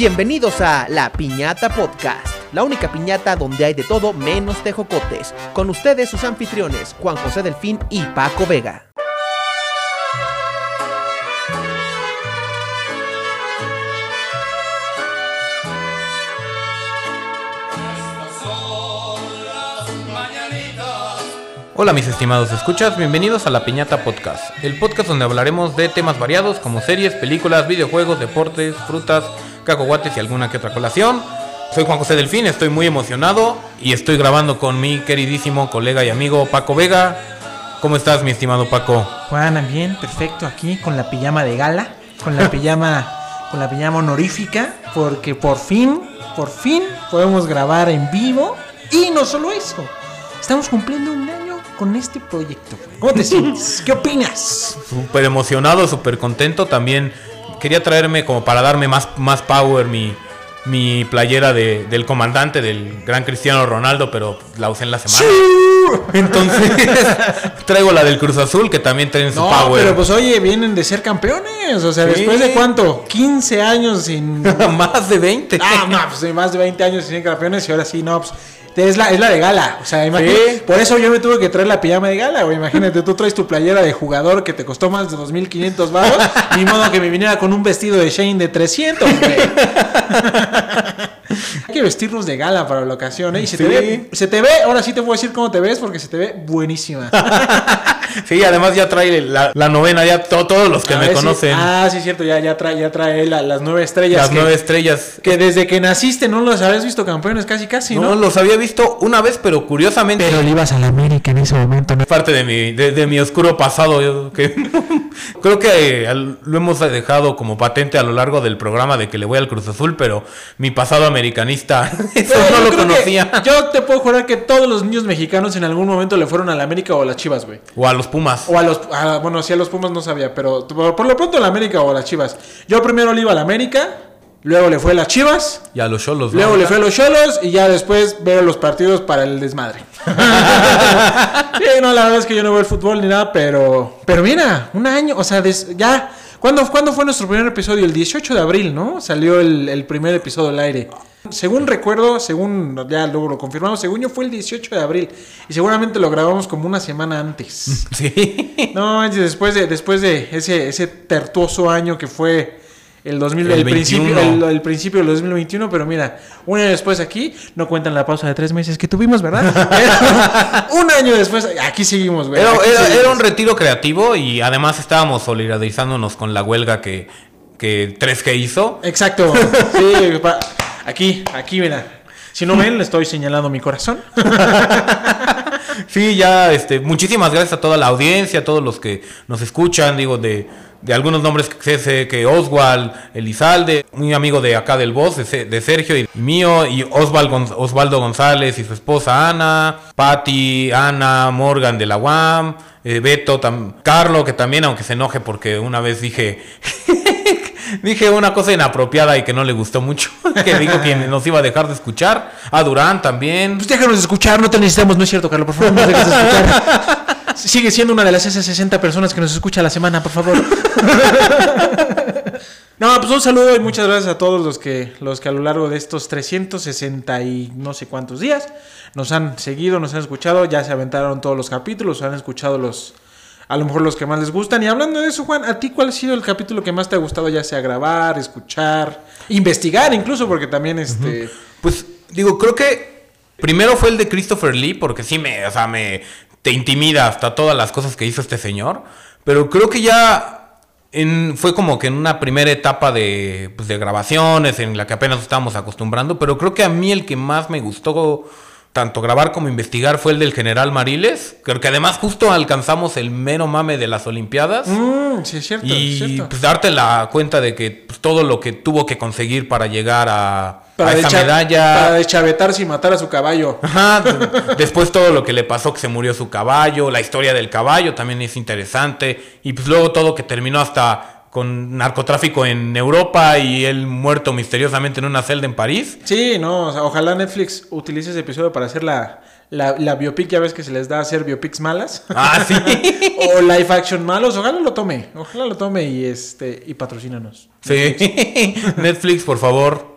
Bienvenidos a La Piñata Podcast, la única piñata donde hay de todo menos tejocotes. Con ustedes sus anfitriones, Juan José Delfín y Paco Vega. Hola mis estimados escuchas, bienvenidos a La Piñata Podcast, el podcast donde hablaremos de temas variados como series, películas, videojuegos, deportes, frutas, cacahuates y alguna que otra colación. Soy Juan José Delfín, estoy muy emocionado y estoy grabando con mi queridísimo colega y amigo Paco Vega. ¿Cómo estás mi estimado Paco? Juan, bien, perfecto, aquí con la pijama de gala, con la pijama, con la pijama honorífica, porque por fin, por fin podemos grabar en vivo y no solo eso, estamos cumpliendo un año con este proyecto. ¿Cómo te sientes? ¿Qué opinas? Súper emocionado, súper contento. También quería traerme como para darme más, más power mi, mi playera de, del comandante, del gran Cristiano Ronaldo, pero la usé en la semana. Entonces traigo la del Cruz Azul, que también tiene su No, power. pero pues oye, vienen de ser campeones. O sea, Sí. después de cuánto? 15 años sin. más de 20. Ah, no, pues más de 20 años sin ser campeones y ahora sí, no, pues. Es la, es la de gala, o sea, imagínate. Sí. Por eso yo me tuve que traer la pijama de gala, güey. Imagínate, tú traes tu playera de jugador que te costó más de 2.500 baros. Ni modo que me viniera con un vestido de Shane de 300, güey. Hay que vestirnos de gala para la ocasión, ¿eh? Y se, te ve, se te ve, ahora sí te voy a decir cómo te ves porque se te ve buenísima. Sí, además ya trae la, la novena, ya to- todos los que A me ver si- conocen. ah, sí, cierto, ya, ya trae, ya trae la- las nueve estrellas. las que, nueve estrellas. que desde que naciste no los habías visto campeones casi, casi, no, ¿no? los había visto una vez, pero curiosamente. le ibas a la América en ese momento, ¿no? parte de mi, de, de mi oscuro pasado. yo que creo que eh, al- lo hemos dejado como patente a lo largo del programa de que le voy al Cruz Azul, pero mi pasado americanista, eso Yo no lo conocía. yo te puedo jurar que todos los niños mexicanos en algún momento le fueron a la América o a las Chivas, güey. O a los Pumas. O a los. a- bueno, sí, a los Pumas no sabía, pero por, por lo pronto a la América o a las Chivas. Yo primero le iba a la América, luego le fue a las Chivas, Y a los Cholos. ¿no? luego le fue a los Cholos y ya después veo los partidos para el desmadre. sí, no, la verdad es que yo no veo el fútbol ni nada, pero. Pero mira, un año, o sea, des- ya. ¿Cuándo, cuándo fue nuestro primer episodio? El 18 de abril, ¿no? Salió el, el primer episodio al aire. Según recuerdo, según ya luego lo confirmamos, según yo fue el 18 de abril. Y seguramente lo grabamos como una semana antes. Sí. No, después de, después de ese, ese tertuoso año que fue el 2000, El el, principio, 21. el, el principio del 2021, pero mira, un año después aquí, no cuentan la pausa de tres meses que tuvimos, ¿verdad? Un año después, aquí seguimos, güey. Era, un retiro creativo y además estábamos solidarizándonos con la huelga que, que 3G hizo. Exacto. Sí, pa- aquí, aquí, mira. Si no ven, le estoy señalando mi corazón. Sí, ya, este, muchísimas gracias a toda la audiencia, a todos los que nos escuchan, digo, de, de algunos nombres que sé que Oswald, Elizalde, muy amigo de acá del Voz, de, Se- de Sergio y mío, y Osval Gon- Osvaldo González y su esposa Ana, Patti, Ana, Morgan de la UAM, eh, Beto, Carlo, que también, aunque se enoje porque una vez dije... Dije una cosa inapropiada y que no le gustó mucho, que dijo que nos iba a dejar de escuchar. A Durán también. Pues déjanos escuchar, no te necesitamos, no es cierto, Carlos, por favor, no dejes de escuchar. Sigue siendo una de las esas 60 personas que nos escucha a la semana, por favor. No, pues un saludo y muchas gracias a todos los que, los que a lo largo de estos 360 y no sé cuántos días nos han seguido, nos han escuchado, ya se aventaron todos los capítulos, han escuchado los, a lo mejor los que más les gustan. Y hablando de eso, Juan, ¿a ti cuál ha sido el capítulo que más te ha gustado, ya sea grabar, escuchar, investigar incluso, porque también este... Pues digo, creo que primero fue el de Christopher Lee, porque sí me, o sea, me te intimida hasta todas las cosas que hizo este señor. Pero creo que ya en- fue como que en una primera etapa de, pues, de grabaciones en la que apenas estábamos acostumbrando. Pero creo que a mí el que más me gustó tanto grabar como investigar fue el del general Mariles. Creo que además justo alcanzamos el mero mame de las Olimpiadas. Mm, sí, es cierto, es Y cierto. pues darte la cuenta de que pues, todo lo que tuvo que conseguir para llegar a, a esa medalla. Para deschavetarse y matar a su caballo. Ajá, después todo lo que le pasó, que se murió su caballo, la historia del caballo también es interesante. Y pues luego todo que terminó hasta con narcotráfico en Europa y él muerto misteriosamente en una celda en París. Sí, no, o sea, ojalá Netflix utilice ese episodio para hacer la, la, la biopic, ya ves que se les da hacer biopics malas. Ah, sí. o live action malos, ojalá lo tome, ojalá lo tome y este y patrocínanos. Sí. Netflix, por favor.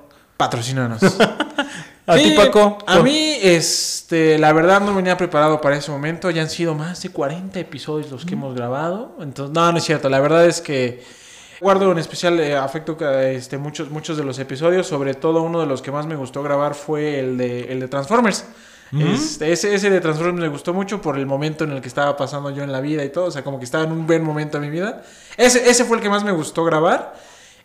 Patrocínanos. ¿A ti, Sí, Paco? A mí, este, la verdad no venía preparado para ese momento. Ya han sido más de 40 episodios los que hemos grabado. Entonces, no, no es cierto. La verdad es que guardo en especial eh, afecto este, muchos, muchos de los episodios. Sobre todo uno de los que más me gustó grabar fue el de, el de Transformers. Este, ese, ese de Transformers me gustó mucho por el momento en el que estaba pasando yo en la vida y todo. O sea, como que estaba en un buen momento de mi vida. Ese, ese fue el que más me gustó grabar.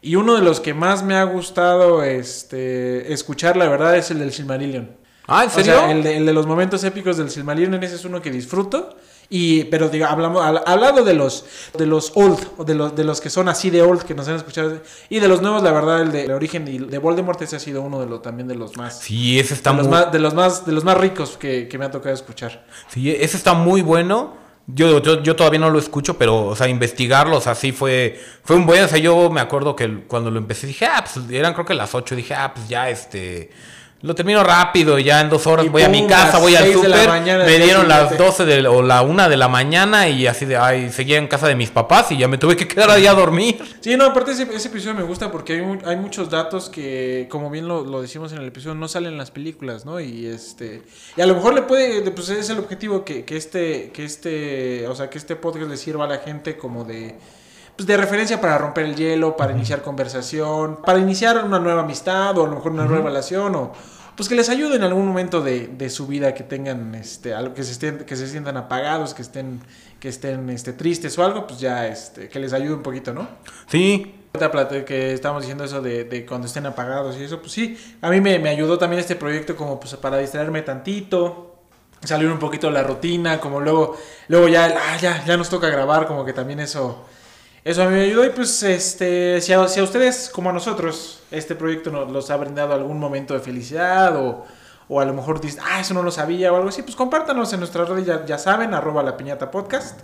Y uno de los que más me ha gustado este, escuchar, la verdad, es el del Silmarillion. Ah, ¿en O serio? sea, el de, el de los momentos épicos del Silmarillion, ese es uno que disfruto. Y, pero digo, hablamos, al- hablado de los, de los old, o de los, de los que son así de old, que nos han escuchado. Y de los nuevos, la verdad, el de el origen y de Voldemort, ese ha sido uno de los, también de los más, Sí, ese está de los muy... más, de los más, de los más ricos que, que me ha tocado escuchar. Sí, ese está muy bueno. Yo, yo, yo todavía no lo escucho, pero, o sea, investigarlo, o sea, sí fue, fue un buen, o sea, yo me acuerdo que cuando lo empecé dije, ah, pues eran creo que las 8, dije, ah, pues ya, este, lo termino rápido, ya en dos horas Y voy a mi casa, voy al súper, me dieron las siguiente. 12 de, o la 1 de la mañana y así de, ay, seguía en casa de mis papás y ya me tuve que quedar ahí a dormir. Sí, no, aparte ese, ese episodio me gusta porque hay, hay muchos datos que, como bien lo, lo decimos en el episodio, no salen en las películas, ¿no? Y este y a lo mejor le puede, pues es el objetivo que, que este, que este, o sea, que este podcast le sirva a la gente como de, pues de referencia para romper el hielo, para iniciar conversación, para iniciar una nueva amistad o a lo mejor una nueva relación o pues que les ayude en algún momento de, de su vida que tengan este algo que se estén que se sientan apagados, que estén que estén este tristes o algo, pues ya este que les ayude un poquito, ¿no? Sí, que estamos diciendo eso de, de cuando estén apagados y eso, pues sí, a mí me, me ayudó también este proyecto como pues para distraerme tantito, salir un poquito de la rutina, como luego, luego ya, ah, ya, ya nos toca grabar, como que también eso, eso a mí me ayudó y pues este, si a, si a ustedes como a nosotros este proyecto nos los ha brindado algún momento de felicidad o, o a lo mejor dicen, ah, eso no lo sabía o algo así, pues compártanos en nuestras redes, ya, ya saben, arroba la piñata podcast.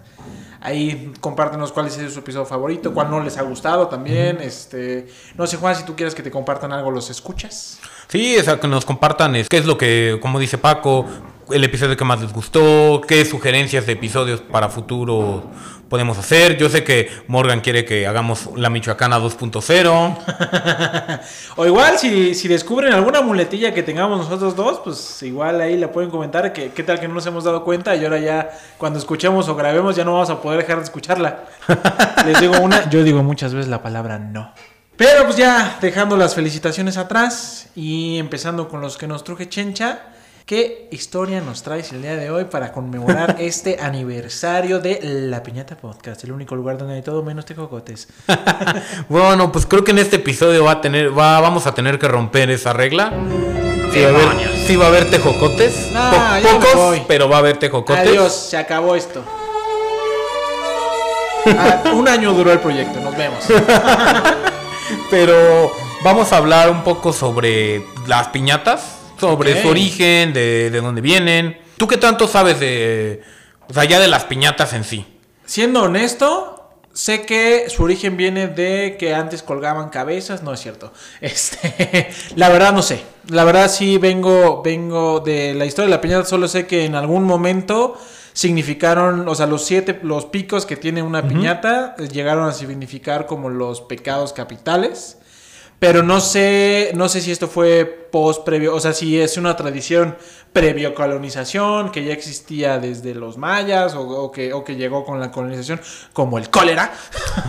Ahí compártenos cuál es su episodio favorito, cuál no les ha gustado también. Este, no sé, Juan, si tú quieres que te compartan algo, los escuchas. Sí, o sea, que nos compartan es, qué es lo que, como dice Paco, el episodio que más les gustó, qué sugerencias de episodios para futuro podemos hacer. Yo sé que Morgan quiere que hagamos la Michoacana 2.0. O igual, si, si descubren alguna muletilla que tengamos nosotros dos, pues igual ahí la pueden comentar. Que, ¿Qué tal que no nos hemos dado cuenta? Y ahora ya, cuando escuchemos o grabemos, ya no vamos a poder dejar de escucharla. Les digo una, yo digo muchas veces la palabra no. Pero pues ya dejando las felicitaciones atrás y empezando con los que nos truje Chencha. ¿Qué historia nos traes el día de hoy para conmemorar este aniversario de La Piñata Podcast? El único lugar donde hay todo menos tejocotes. Bueno, pues creo que en este episodio va a tener, va, vamos a tener que romper esa regla. Sí va a haber, sí va a haber tejocotes. No, Po- pocos, pero va a haber tejocotes. Adiós, se acabó esto. Ah, un año duró el proyecto, nos vemos. Pero vamos a hablar un poco sobre las piñatas, sobre su origen, de, de dónde vienen. ¿Tú qué tanto sabes de, o sea, ya de las piñatas en sí? Siendo honesto, sé que su origen viene de que antes colgaban cabezas, no es cierto. Este, la verdad no sé. La verdad sí vengo vengo de la historia de la piñata, solo sé que en algún momento significaron, o sea, los siete los picos que tiene una piñata eh, llegaron a significar como los pecados capitales. Pero no sé, no sé si esto fue post previo, o sea, si es una tradición previo colonización que ya existía desde los mayas o, o que, o que llegó con la colonización, como el cólera.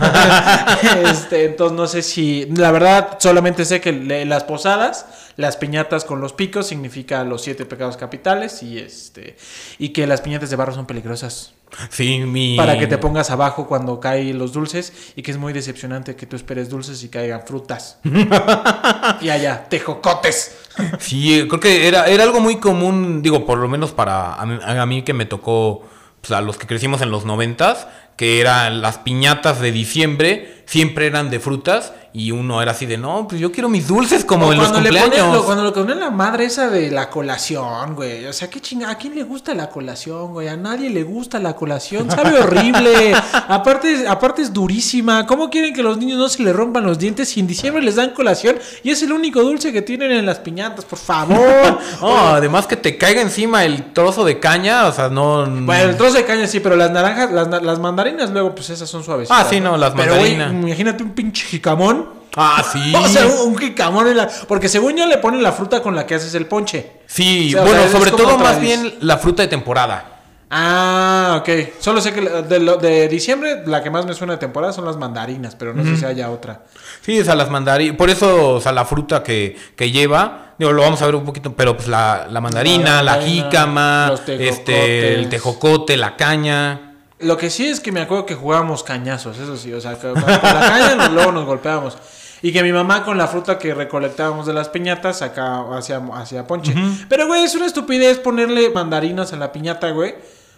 este, entonces no sé si, la verdad, solamente sé que le- las posadas, las piñatas con los picos significa los siete pecados capitales y este y que las piñatas de barro son peligrosas Sí, mi... para que te pongas abajo cuando caen los dulces y que es muy decepcionante que tú esperes dulces y caigan frutas. y allá, tejocotes. Sí, creo que era, era algo muy común, digo, por lo menos para a mí, a mí que me tocó, pues, a los que crecimos en los noventas, que eran las piñatas de diciembre, siempre eran de frutas y uno era así de, no, pues yo quiero mis dulces como en los cuando le cumpleaños. ponen, lo- cuando le ponen la madre esa de la colación, güey. O sea, qué chinga, ¿a quién le gusta la colación, güey? A nadie le gusta la colación, sabe horrible. aparte, aparte es durísima. ¿Cómo quieren que los niños no se le rompan los dientes si en diciembre les dan colación y es el único dulce que tienen en las piñatas? Por favor. No, además que te caiga encima el trozo de caña, o sea, no... Bueno, el trozo de caña sí, pero las naranjas, las, las mandarinas luego, pues esas son suaves. Ah, sí, no, las Pero, güey, mandarinas. Imagínate un pinche jicamón. Ah, sí. O sea, un, un jicamón en la... Porque según yo le ponen la fruta con la que haces el ponche. Sí, O sea, bueno, es sobre como todo más bien la fruta de temporada. Ah, ok. Solo sé que la- de, lo- de diciembre la que más me suena de temporada son las mandarinas, pero no sé si haya otra. Sí, o sea, las mandarinas. Por eso, o sea, la fruta que, que lleva, digo, lo vamos a ver un poquito, pero pues la, la mandarina, La la, mandarina, jícama, los tejocotes. este, el tejocote, la caña. Lo que sí es que me acuerdo que jugábamos cañazos, eso sí, o sea, que con la caña luego nos golpeábamos. Y que mi mamá con la fruta que recolectábamos de las piñatas acá hacía, hacía ponche. Pero, güey, es una estupidez ponerle mandarinas a la piñata, güey.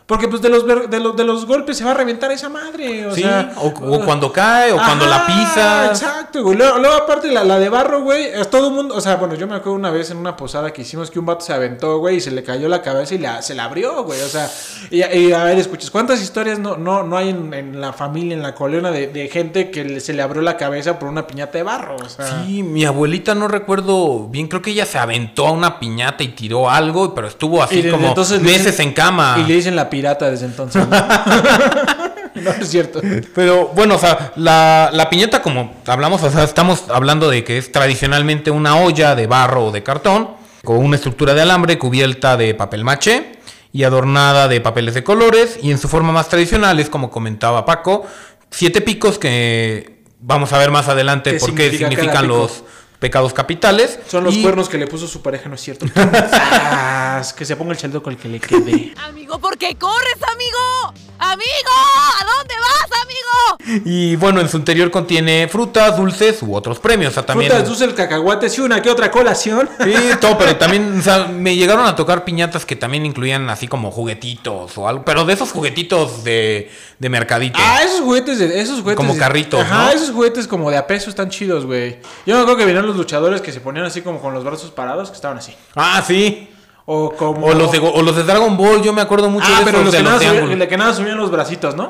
Porque, pues, de los, de los, de los golpes se va a reventar esa madre. O sí, sea, o, o cuando cae, o cuando la Ajá, pisas. Exacto, güey. Luego, luego, aparte, la, la de barro, güey, es todo el mundo. O sea, bueno, yo me acuerdo una vez en una posada que hicimos que un vato se aventó, güey, y se le cayó la cabeza y la- se la abrió, güey. O sea, y, y a ver, escuchas, ¿cuántas historias no, no, no hay en, en la familia, en la colena de, de gente que se le abrió la cabeza por una piñata de barro? O sea, Sí, mi abuelita no recuerdo bien, creo que ella se aventó a una piñata y tiró algo, pero estuvo así como entonces meses dicen- en cama. Y le dicen la pirata desde entonces. ¿no? no es cierto. Pero bueno, o sea, la, la piñata, como hablamos, o sea, estamos hablando de que es tradicionalmente una olla de barro o de cartón, con una estructura de alambre cubierta de papel maché y adornada de papeles de colores, y en su forma más tradicional es como comentaba Paco, siete picos que vamos a ver más adelante ¿Qué por qué significa significan pico? los pecados capitales. Son los Y- cuernos que le puso su pareja, ¿no es cierto? Que se ponga el chaleco el que le quede. Amigo, ¿por qué corres, amigo? ¡Amigo! ¿A dónde vas, amigo? Y bueno, en su interior contiene frutas, dulces u otros premios. O sea, también... Frutas, dulces, cacahuates y una que otra colación. Sí, todo, pero también, o sea, me llegaron a tocar piñatas que también incluían así como juguetitos o algo, pero de esos juguetitos de, de mercadito. Ah, esos juguetes de esos juguetes Como de- carritos, Ajá, ¿no? esos juguetes como de a peso están chidos, güey. Yo me acuerdo que venían los luchadores que se ponían así como con los brazos parados, que estaban así. Ah, sí. O como O los, de, o los de Dragon Ball, yo me acuerdo mucho Ah, de pero los de que, los nada subían, de que nada subían los bracitos, ¿no?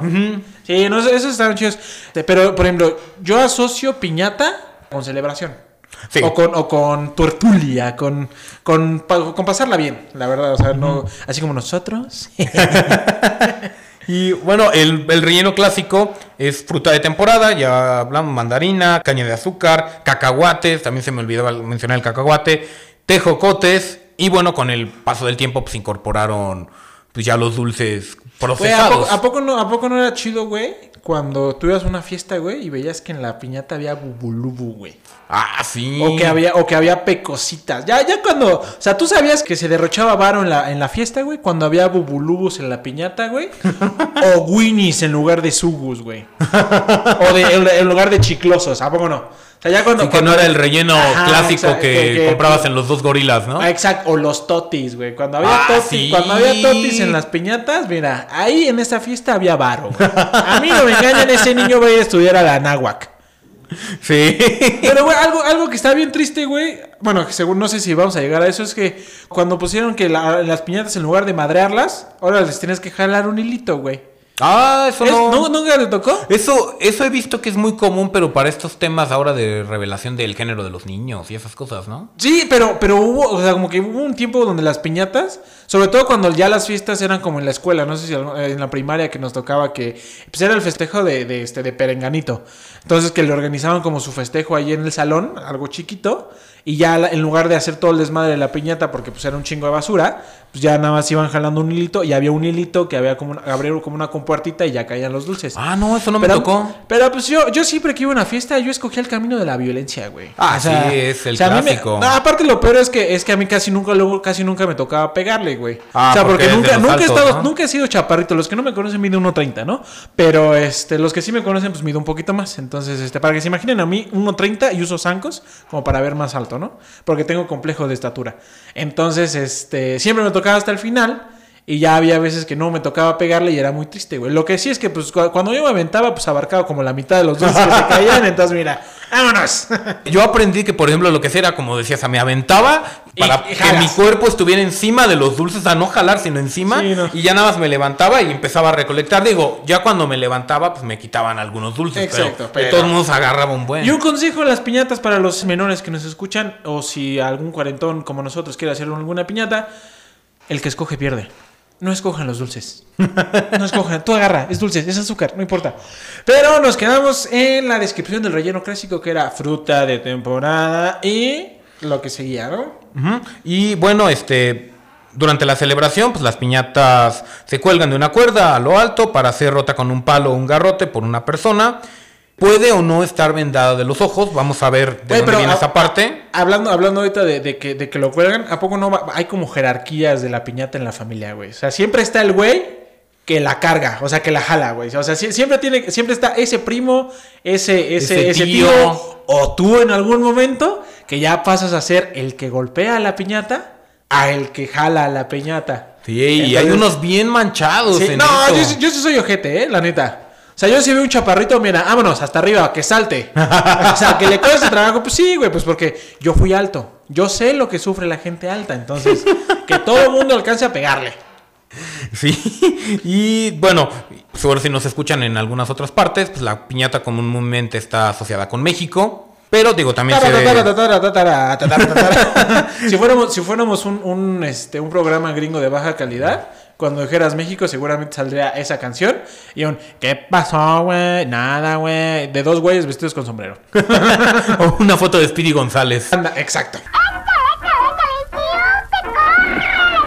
Sí, no, esos estaban chidos. Pero, por ejemplo, yo asocio piñata con celebración. Sí. O con, o con tertulia, con, con, con pasarla bien, la verdad. O sea, no, así como nosotros. Y bueno, el, el relleno clásico es fruta de temporada, ya hablamos, mandarina, caña de azúcar, cacahuates, también se me olvidaba mencionar el cacahuate, tejocotes, y bueno, con el paso del tiempo pues incorporaron pues ya los dulces Güey, ¿a, procesados. poco, a poco no, ¿a poco no era chido, güey? Cuando tú ibas a una fiesta, güey, y veías que en la piñata había bubulubu, güey. Ah, sí. O que había, o que había pecositas. Ya, ya cuando. O sea, tú sabías que se derrochaba varo en la, en la fiesta, güey. Cuando había bubulubus en la piñata, güey. o winnies en lugar de sugus, güey. o de, en, en lugar de chiclosos. ¿A poco no? Sea, ya cuando. Sí, que no era el relleno Ajá, clásico exacto, que, que- comprabas en los dos gorilas, ¿no? Ah, Exacto, o los totis, güey. Cuando había Ah, totis, sí. cuando había totis en las piñatas, mira, ahí en esa fiesta había varo. güey. A mí no me engañan, ese niño va a ir a estudiar a la náhuac. Sí. Pero, güey, algo, algo que está bien triste, güey. Bueno, según no sé si vamos a llegar a eso, es que cuando pusieron que la- las piñatas en lugar de madrearlas, ahora les tienes que jalar un hilito, güey. Ah, eso Es- no. ¿nu- ¿Nunca te tocó? Eso, eso he visto que es muy común, pero para estos temas ahora de revelación del género de los niños y esas cosas, ¿no? Sí, pero, pero hubo, o sea, como que hubo un tiempo donde las piñatas, sobre todo cuando ya las fiestas eran como en la escuela, no sé si al- en la primaria que nos tocaba que, pues era el festejo de, de este, de Perenganito. Entonces que le organizaban como su festejo ahí en el salón, algo chiquito, y ya en lugar de hacer todo el desmadre de la piñata, porque pues era un chingo de basura, pues ya nada más iban jalando un hilito y había un hilito que había como una, abrieron como una compuertita y ya caían los dulces. Ah, no, eso no me tocó. Pero pues yo, yo siempre que iba a una fiesta, yo escogía el camino de la violencia, güey. Ah, sí, es el me- clásico. no, aparte lo peor es que es que a mí casi nunca luego casi nunca me tocaba pegarle, güey. Ah, o sea, porque nunca nunca he estado ¿no? nunca he sido chaparrito. Los que no me conocen miden 1.30, ¿no? Pero este los que sí me conocen pues mido un poquito más. Entonces, este para que se imaginen a mí 1.30 y uso zancos como para ver más alto, ¿no? Porque tengo complejo de estatura. Entonces, este siempre me tocaba hasta el final. Y ya había veces que no me tocaba pegarle y era muy triste, güey. Lo que sí es que, pues, cu- cuando yo me aventaba, pues abarcaba como la mitad de los dulces que se caían. Entonces, mira, vámonos. Yo aprendí que, por ejemplo, lo que era, como decías, o sea, me aventaba para y que mi cuerpo estuviera encima de los dulces, sea, no jalar, sino encima. Sí, no. Y ya nada más me levantaba y empezaba a recolectar. Digo, ya cuando me levantaba, pues me quitaban algunos dulces. Exacto, pero, pero- de todos modos agarraba un buen. Y un consejo de las piñatas para los menores que nos escuchan, o si algún cuarentón como nosotros quiere hacer alguna piñata, el que escoge pierde. No escojan los dulces. No escojan, tú agarra, es dulce, es azúcar, no importa. Pero nos quedamos en la descripción del relleno clásico que era fruta de temporada y lo que seguía, ¿no? Y bueno, este. Durante la celebración, pues las piñatas se cuelgan de una cuerda a lo alto para ser rota con un palo o un garrote por una persona. Puede o no estar vendada de los ojos. Vamos a ver de Oye, dónde viene a- esa parte. Hablando, hablando ahorita de, de que, de que lo cuelgan, ¿a poco no va- hay como jerarquías de la piñata en la familia, güey? O sea, siempre está el güey que la carga, o sea, que la jala, güey. O sea, sie- siempre tiene, siempre está ese primo, ese, ese, Ese ese tío. o tú en algún momento, que ya pasas a ser el que golpea la piñata a el que jala la piñata. Sí, y hay unos bien manchados. Sí, en no, esto. yo, yo sí soy ojete, eh, la neta. O sea, yo si veo un chaparrito, mira, vámonos, hasta arriba, que salte. o sea, que le cueste trabajo, pues sí, güey, pues porque yo fui alto. Yo sé lo que sufre la gente alta, entonces, que todo el mundo alcance a pegarle. Sí, y bueno, seguro si nos escuchan en algunas otras partes, pues la piñata comúnmente está asociada con México. Pero digo, también se ve... si fuéramos, si fuéramos un, un, este, un programa gringo de baja calidad, cuando dijeras México, seguramente saldría esa canción. Y un, ¿qué pasó, güey? Nada, güey. De dos güeyes vestidos con sombrero. o una foto de Speedy González. Anda, exacto.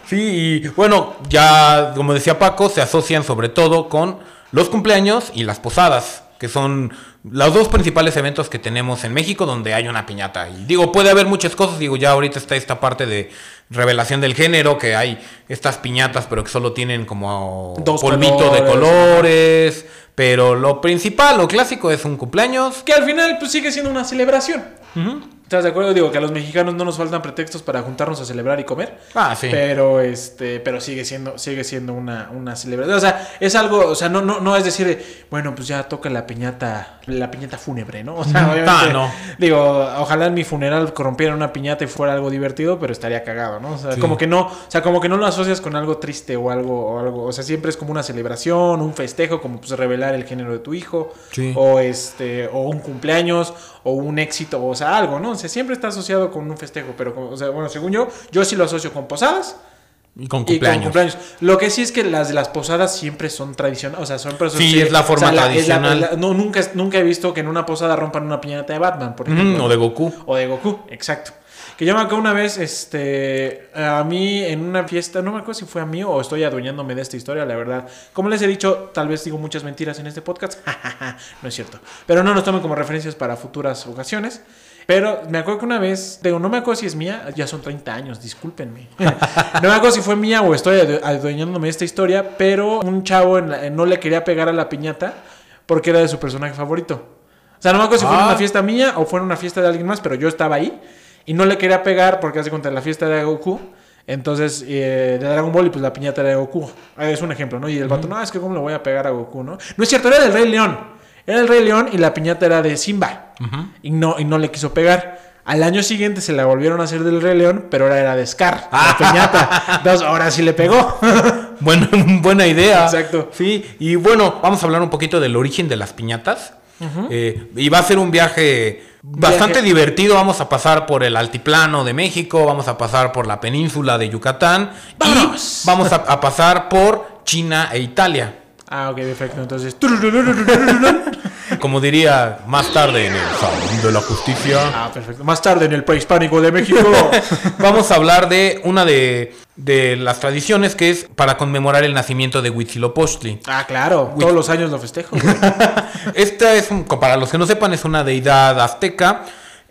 Sí, y bueno, ya como decía Paco, se asocian sobre todo con los cumpleaños y las posadas, que son los dos principales eventos que tenemos en México donde hay una piñata. Y digo, puede haber muchas cosas, digo, ya ahorita está esta parte de revelación del género, que hay estas piñatas, pero que solo tienen como Dos polvito de colores. colores, pero lo principal, lo clásico es un cumpleaños. Que al final, pues sigue siendo una celebración. ¿Estás de acuerdo? Digo que a los mexicanos no nos faltan pretextos para juntarnos a celebrar y comer. Ah, sí. Pero este, pero sigue siendo, sigue siendo una, una celebración. O sea, es algo, o sea, no, no, no es decir, bueno, pues ya toca la piñata, la piñata fúnebre, ¿no? O sea, obviamente, Ah, no. digo, ojalá en mi funeral corrompieran una piñata y fuera algo divertido, pero estaría cagado, ¿no? O sea, Sí. como que no, o sea, como que no lo asocias con algo triste o algo, o algo, o sea, siempre es como una celebración, un festejo, como pues revelar el género de tu hijo, Sí. o este, o un cumpleaños, o un éxito, o sea, algo, ¿no? O sea, siempre está asociado con un festejo, pero, como- o sea, bueno, según yo, yo sí lo asocio con posadas Y con y cumpleaños. con cumpleaños. Lo que sí es que las de las posadas siempre son tradicionales, o sea, son personas. Sí, es la forma tradicional. no, nunca, nunca he visto que en una posada rompan una piñata de Batman, por ejemplo. o de Goku. O de Goku, exacto. Que yo me acuerdo una vez, este, a mí en una fiesta, no me acuerdo si fue a mí o estoy adueñándome de esta historia, la verdad. Como les he dicho, tal vez digo muchas mentiras en este podcast. no es cierto. Pero no nos tomen como referencias para futuras ocasiones. Pero me acuerdo que una vez, digo, no me acuerdo si es mía, ya son 30 años, discúlpenme. no me acuerdo si fue mía o estoy adu- adueñándome de esta historia, pero un chavo en la- no le quería pegar a la piñata porque era de su personaje favorito. O sea, no me acuerdo si fue en Ah. una fiesta mía o fue en una fiesta de alguien más, pero yo estaba ahí y no le quería pegar porque hace cuenta la fiesta de Goku. Entonces, eh, de Dragon Ball y pues la piñata era de Goku. Eh, Es un ejemplo, ¿no? Y el vato, no, es que cómo le voy a pegar a Goku, ¿no? No es cierto, era del Rey León. Era el Rey León y la piñata era de Simba. y, no, y no le quiso pegar. Al año siguiente se la volvieron a hacer del Rey León, pero ahora era de Scar, la piñata. Entonces, ahora sí le pegó. Bueno, buena idea. Exacto. Sí, y bueno, vamos a hablar un poquito del origen de las piñatas. Eh, y va a ser un viaje bastante Viaje. divertido. Vamos a pasar por el altiplano de México, vamos a pasar por la península de Yucatán ¡Vámonos! y vamos a, a pasar por China e Italia. ah, ok, perfecto. Entonces, Como diría más tarde en el Salón de la Justicia. ah, perfecto. Más tarde en el prehispánico de México. Vamos a hablar de una de, de las tradiciones que es para conmemorar el nacimiento de Huitzilopochtli. ah, claro. Todos los años lo festejo. Esta es, un- para los que no sepan, es una deidad azteca.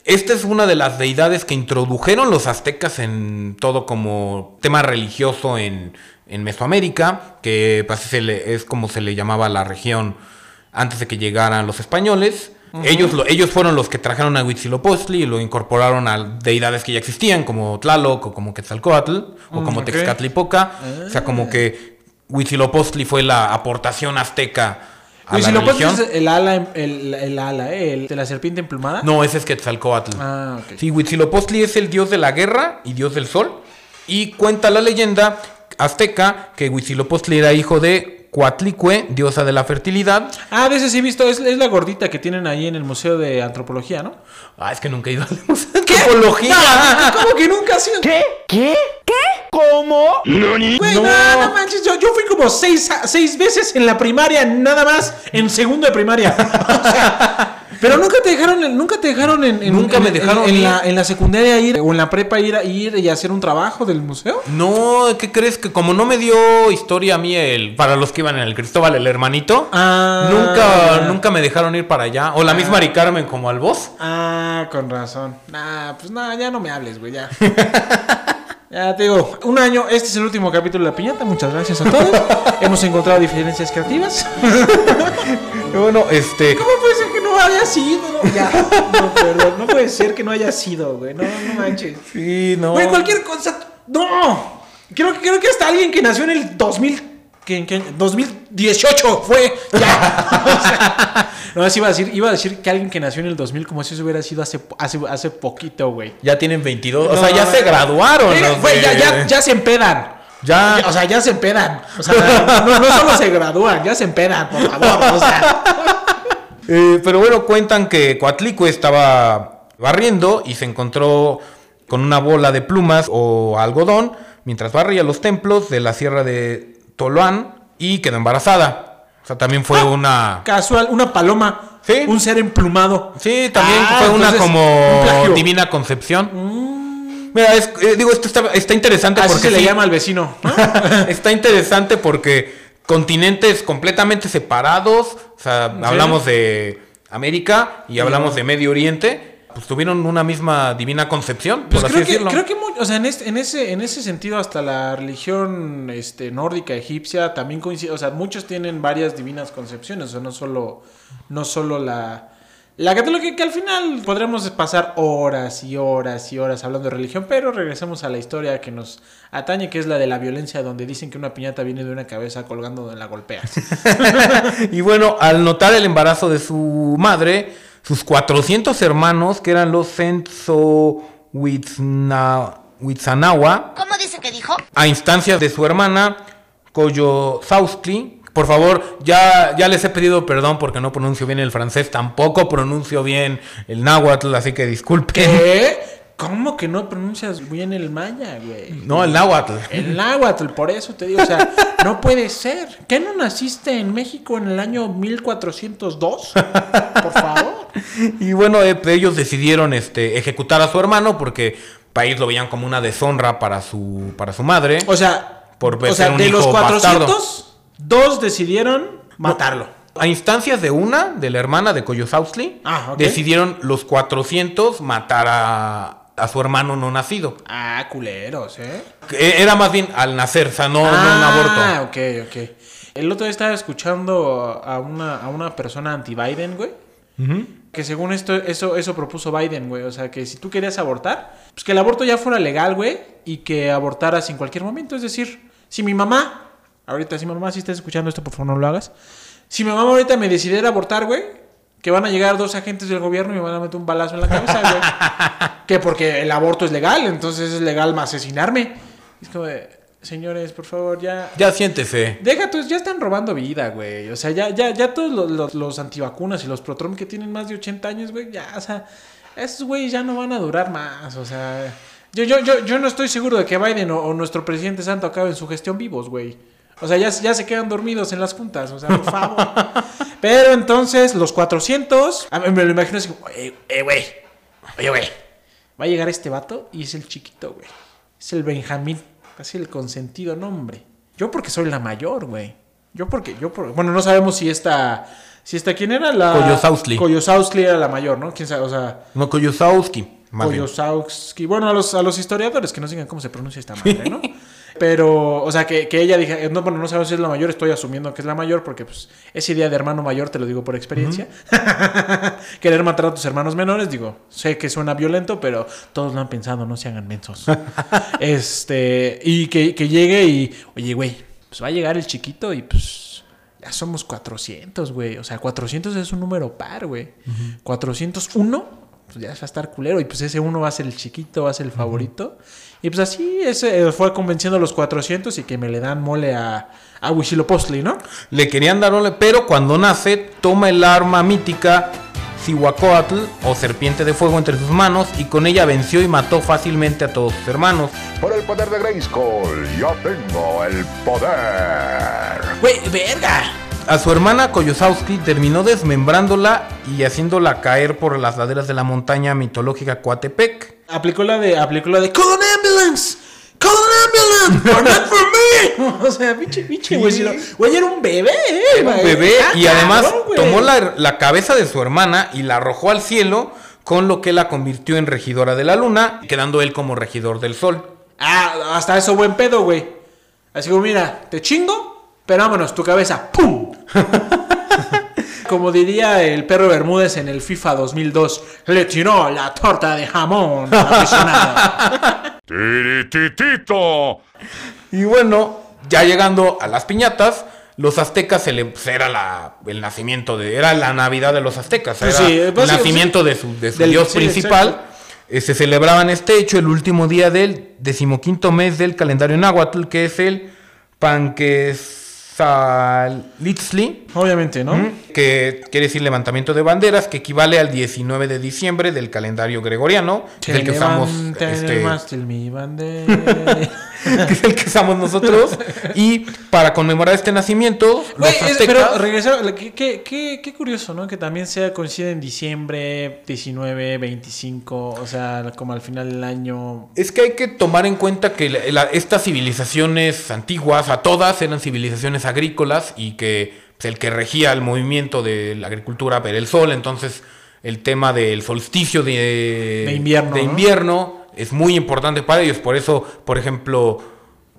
Esta es una de las deidades que introdujeron los aztecas en todo como tema religioso en, en Mesoamérica, que pues, se le- es como se le llamaba la región antes de que llegaran los españoles. ellos, lo- ellos fueron los que trajeron a Huitzilopochtli y lo incorporaron a deidades que ya existían, como Tlaloc o como Quetzalcoatl o Mm, como ok. Texcatlipoca. O sea, como que Huitzilopochtli fue la aportación azteca a la religión. pones el ala, em- el, el ala, eh, el de la serpiente emplumada. No, ese es Quetzalcoatl. Ah, ok. Sí, Huitzilopochtli es el dios de la guerra y dios del sol. Y cuenta la leyenda azteca que Huitzilopochtli era hijo de Coatlicue, diosa de la fertilidad. Ah, de ese sí he visto. Es, es la gordita que tienen ahí en el Museo de Antropología, ¿no? Ah, es que nunca he ido a la antropología. ¿Cómo que nunca ha sido? ¿Qué? ¿Qué? ¿Qué? ¿Cómo? Güey, no, no manches, yo, yo fui como seis, seis veces en la primaria, nada más, en segundo de primaria. O sea, pero nunca te dejaron, nunca te dejaron en, en- Nunca en- me dejaron en, en ir. la, en la secundaria ir o en la prepa ir, a- ir y hacer un trabajo del museo. No, ¿qué crees? Que como no me dio historia a mí el. Para los que iban en el Cristóbal, el hermanito. Ah. Nunca, nunca me dejaron ir para allá. O la misma Mari Carmen como al voz. Ah, con razón. Nah, pues nada, ya no me hables, güey, ya. Ya te digo, un año, este es el último capítulo de La Piñata, muchas gracias a todos. Hemos encontrado diferencias creativas. Bueno, este. ¿Cómo sido? Ya, no, perdón, no puede ser que no haya sido, güey, no, no manches. Sí, no. Güey, cualquier cosa, no. Creo, que- creo que hasta alguien que nació en el 2000, que, que 2018 fue, ya. O sea, no, así iba a decir, iba a decir que alguien que nació en el 2000 como si eso hubiera sido hace, hace, hace poquito, güey. Ya tienen 22. O No, sea, ya se graduaron. Mira, güey, de- ya, ya, ya se empedan. Ya. O sea, ya se empedan. O sea, no, no solo se gradúan, ya se empedan, por favor. O sea. Eh, pero bueno, cuentan que Coatlicue estaba barriendo y se encontró con una bola de plumas o algodón mientras barría los templos de la sierra de Toloán y quedó embarazada. O sea, también fue una... Casual, una paloma. Sí. Un ser emplumado. Sí, también Ah, fue una un como. Mm. divina concepción. Mira, es- eh, digo, esto está, está interesante Así porque se le sí, llama al vecino. ¿no? está interesante porque continentes completamente separados, o sea, hablamos de América y hablamos de Medio Oriente, pues tuvieron una misma divina concepción, Pues por creo, así que, creo que o sea, en, este- en ese, en ese sentido, hasta la religión este, nórdica egipcia también coincide. O sea, muchos tienen varias divinas concepciones. O sea, no solo, no solo la, la católica, que al final podremos pasar horas y horas y horas hablando de religión. Pero regresemos a la historia que nos atañe, que es la de la violencia, donde dicen que una piñata viene de una cabeza colgando donde la golpeas. Y bueno, al notar el embarazo de su madre, sus 400 hermanos, que eran los Senso Huitzanawa, ¿Cómo dice que dijo? a instancias de su hermana, Koyosaustli. Por favor, ya, ya les he pedido perdón porque no pronuncio bien el francés, tampoco pronuncio bien el náhuatl, así que disculpen. ¿Qué? ¿Cómo que no pronuncias bien el maya, güey? No, el náhuatl. El náhuatl, por eso te digo, o sea, no puede ser. ¿Qué no naciste en México en el año 1402? Por favor. Y bueno, eh, ellos decidieron este, ejecutar a su hermano porque país lo veían como una deshonra para su, para su madre. O sea, Por o sea un de los hijo 400, dos decidieron matarlo. A instancias de una, de la hermana de Koyosaustli, Ah, decidieron los 400 matar a, a su hermano no nacido. Ah, culeros, ¿eh? Que Era más bien al nacer, o sea, no, no un Ah, aborto. ok, ok. El otro día estaba escuchando a una, a una persona anti-Biden, güey. Que según esto, eso, eso propuso Biden, güey. O sea, que si tú querías abortar, pues que el aborto ya fuera legal, güey. Y que abortaras en cualquier momento. Es decir, si mi mamá, ahorita, si mamá, si estás escuchando esto, por favor no lo hagas. Si mi mamá ahorita me decidiera abortar, güey, que van a llegar dos agentes del gobierno y me van a meter un balazo en la cabeza, güey. que porque el aborto es legal, entonces es legal asesinarme. Es como de, señores, por favor, ya. Ya siéntese. Deja tú, ya están robando vida, güey. O sea, ya, ya, ya todos los, los, los antivacunas y los protrom que tienen más de 80 años, güey, ya, o sea, esos güeyes ya no van a durar más. O sea, yo, yo, yo, yo no estoy seguro de que Biden o, o nuestro presidente santo acaben su gestión vivos, güey. O sea, ya, ya se quedan dormidos en las juntas, o sea, por favor. Pero entonces, los 400, a mí me lo imagino así como, eh, güey, oye, güey, va a llegar este vato y es el chiquito, güey. Es el Benjamín, casi el consentido nombre. Yo porque soy la mayor, güey. Yo porque, yo por, bueno, no sabemos si esta, si esta, ¿quién era la? Koyosaustli. Koyosaustli era la mayor, ¿no? ¿Quién sabe? O sea, No, Koyosowski. Koyosowski. Bueno, a los, a los historiadores que no digan cómo se pronuncia esta madre, ¿no? Pero, o sea, que, que ella dije, eh, no, bueno, no sabemos si es la mayor, estoy asumiendo que es la mayor, porque pues esa idea de hermano mayor, te lo digo por experiencia. Querer matar a tus hermanos menores, digo, sé que suena violento, pero todos lo han pensado, no se hagan mensos. este, y que, que llegue y, oye, güey, pues va a llegar el chiquito y pues ya somos 400, güey. O sea, 400 es un número par, güey. 401, pues ya va a estar culero. Y pues ese uno va a ser el chiquito, va a ser el favorito. Y pues así ese eh, fue convenciendo a los 400 y que me le dan mole a, a Huitzilopochtli, ¿no? Le querían dar ole, pero cuando nace, toma el arma mítica Cihuacóatl o serpiente de fuego entre sus manos y con ella venció y mató fácilmente a todos sus hermanos. Por el poder de Grayskull, yo tengo el poder. Güey, verga. A su hermana Koyosowski terminó desmembrándola y haciéndola caer por las laderas de la montaña mitológica Coatepec. Aplicó la de, aplicó la de Call an ambulance. Call an ambulance. Or not for me. o sea, pinche, pinche, güey. lo- Güey, era un bebé, eh, Era un bebé Ah, y además tomó la, la cabeza de su hermana y la arrojó al cielo, con lo que la convirtió en regidora de la luna, quedando él como regidor del sol. Ah, hasta eso buen pedo, güey. Así como, mira, te chingo, pero vámonos, tu cabeza. ¡Pum! Como diría el perro Bermúdez en el FIFA 2002, le tiró la torta de jamón aficionado. Tirititito. Y bueno, ya llegando a las piñatas, los aztecas se le, pues, era la, el nacimiento de, era la Navidad de los aztecas, Pues era sí, el pues sí, nacimiento sí. de su, de su Del- dios sí, principal. Eh, se celebraban este hecho el último día del decimoquinto mes del calendario náhuatl, que es el Panquezalitzli. Obviamente, ¿no? Que quiere decir levantamiento de banderas, que equivale al 19 de diciembre del calendario gregoriano, que es el que usamos, el este, mástil, mi bandera. que es el que usamos nosotros. Y para conmemorar este nacimiento, Güey, los aztecas, pero regresar, qué, qué, qué, qué curioso, ¿no? Que también sea coincide en diciembre 19, 25, o sea, como al final del año. es que hay que tomar en cuenta que la- la- estas civilizaciones antiguas, a todas eran civilizaciones agrícolas y que pues, el que regía el movimiento de la agricultura era el sol, entonces el tema del solsticio de, De invierno, de ¿no? Es muy importante para ellos. Por eso, por ejemplo,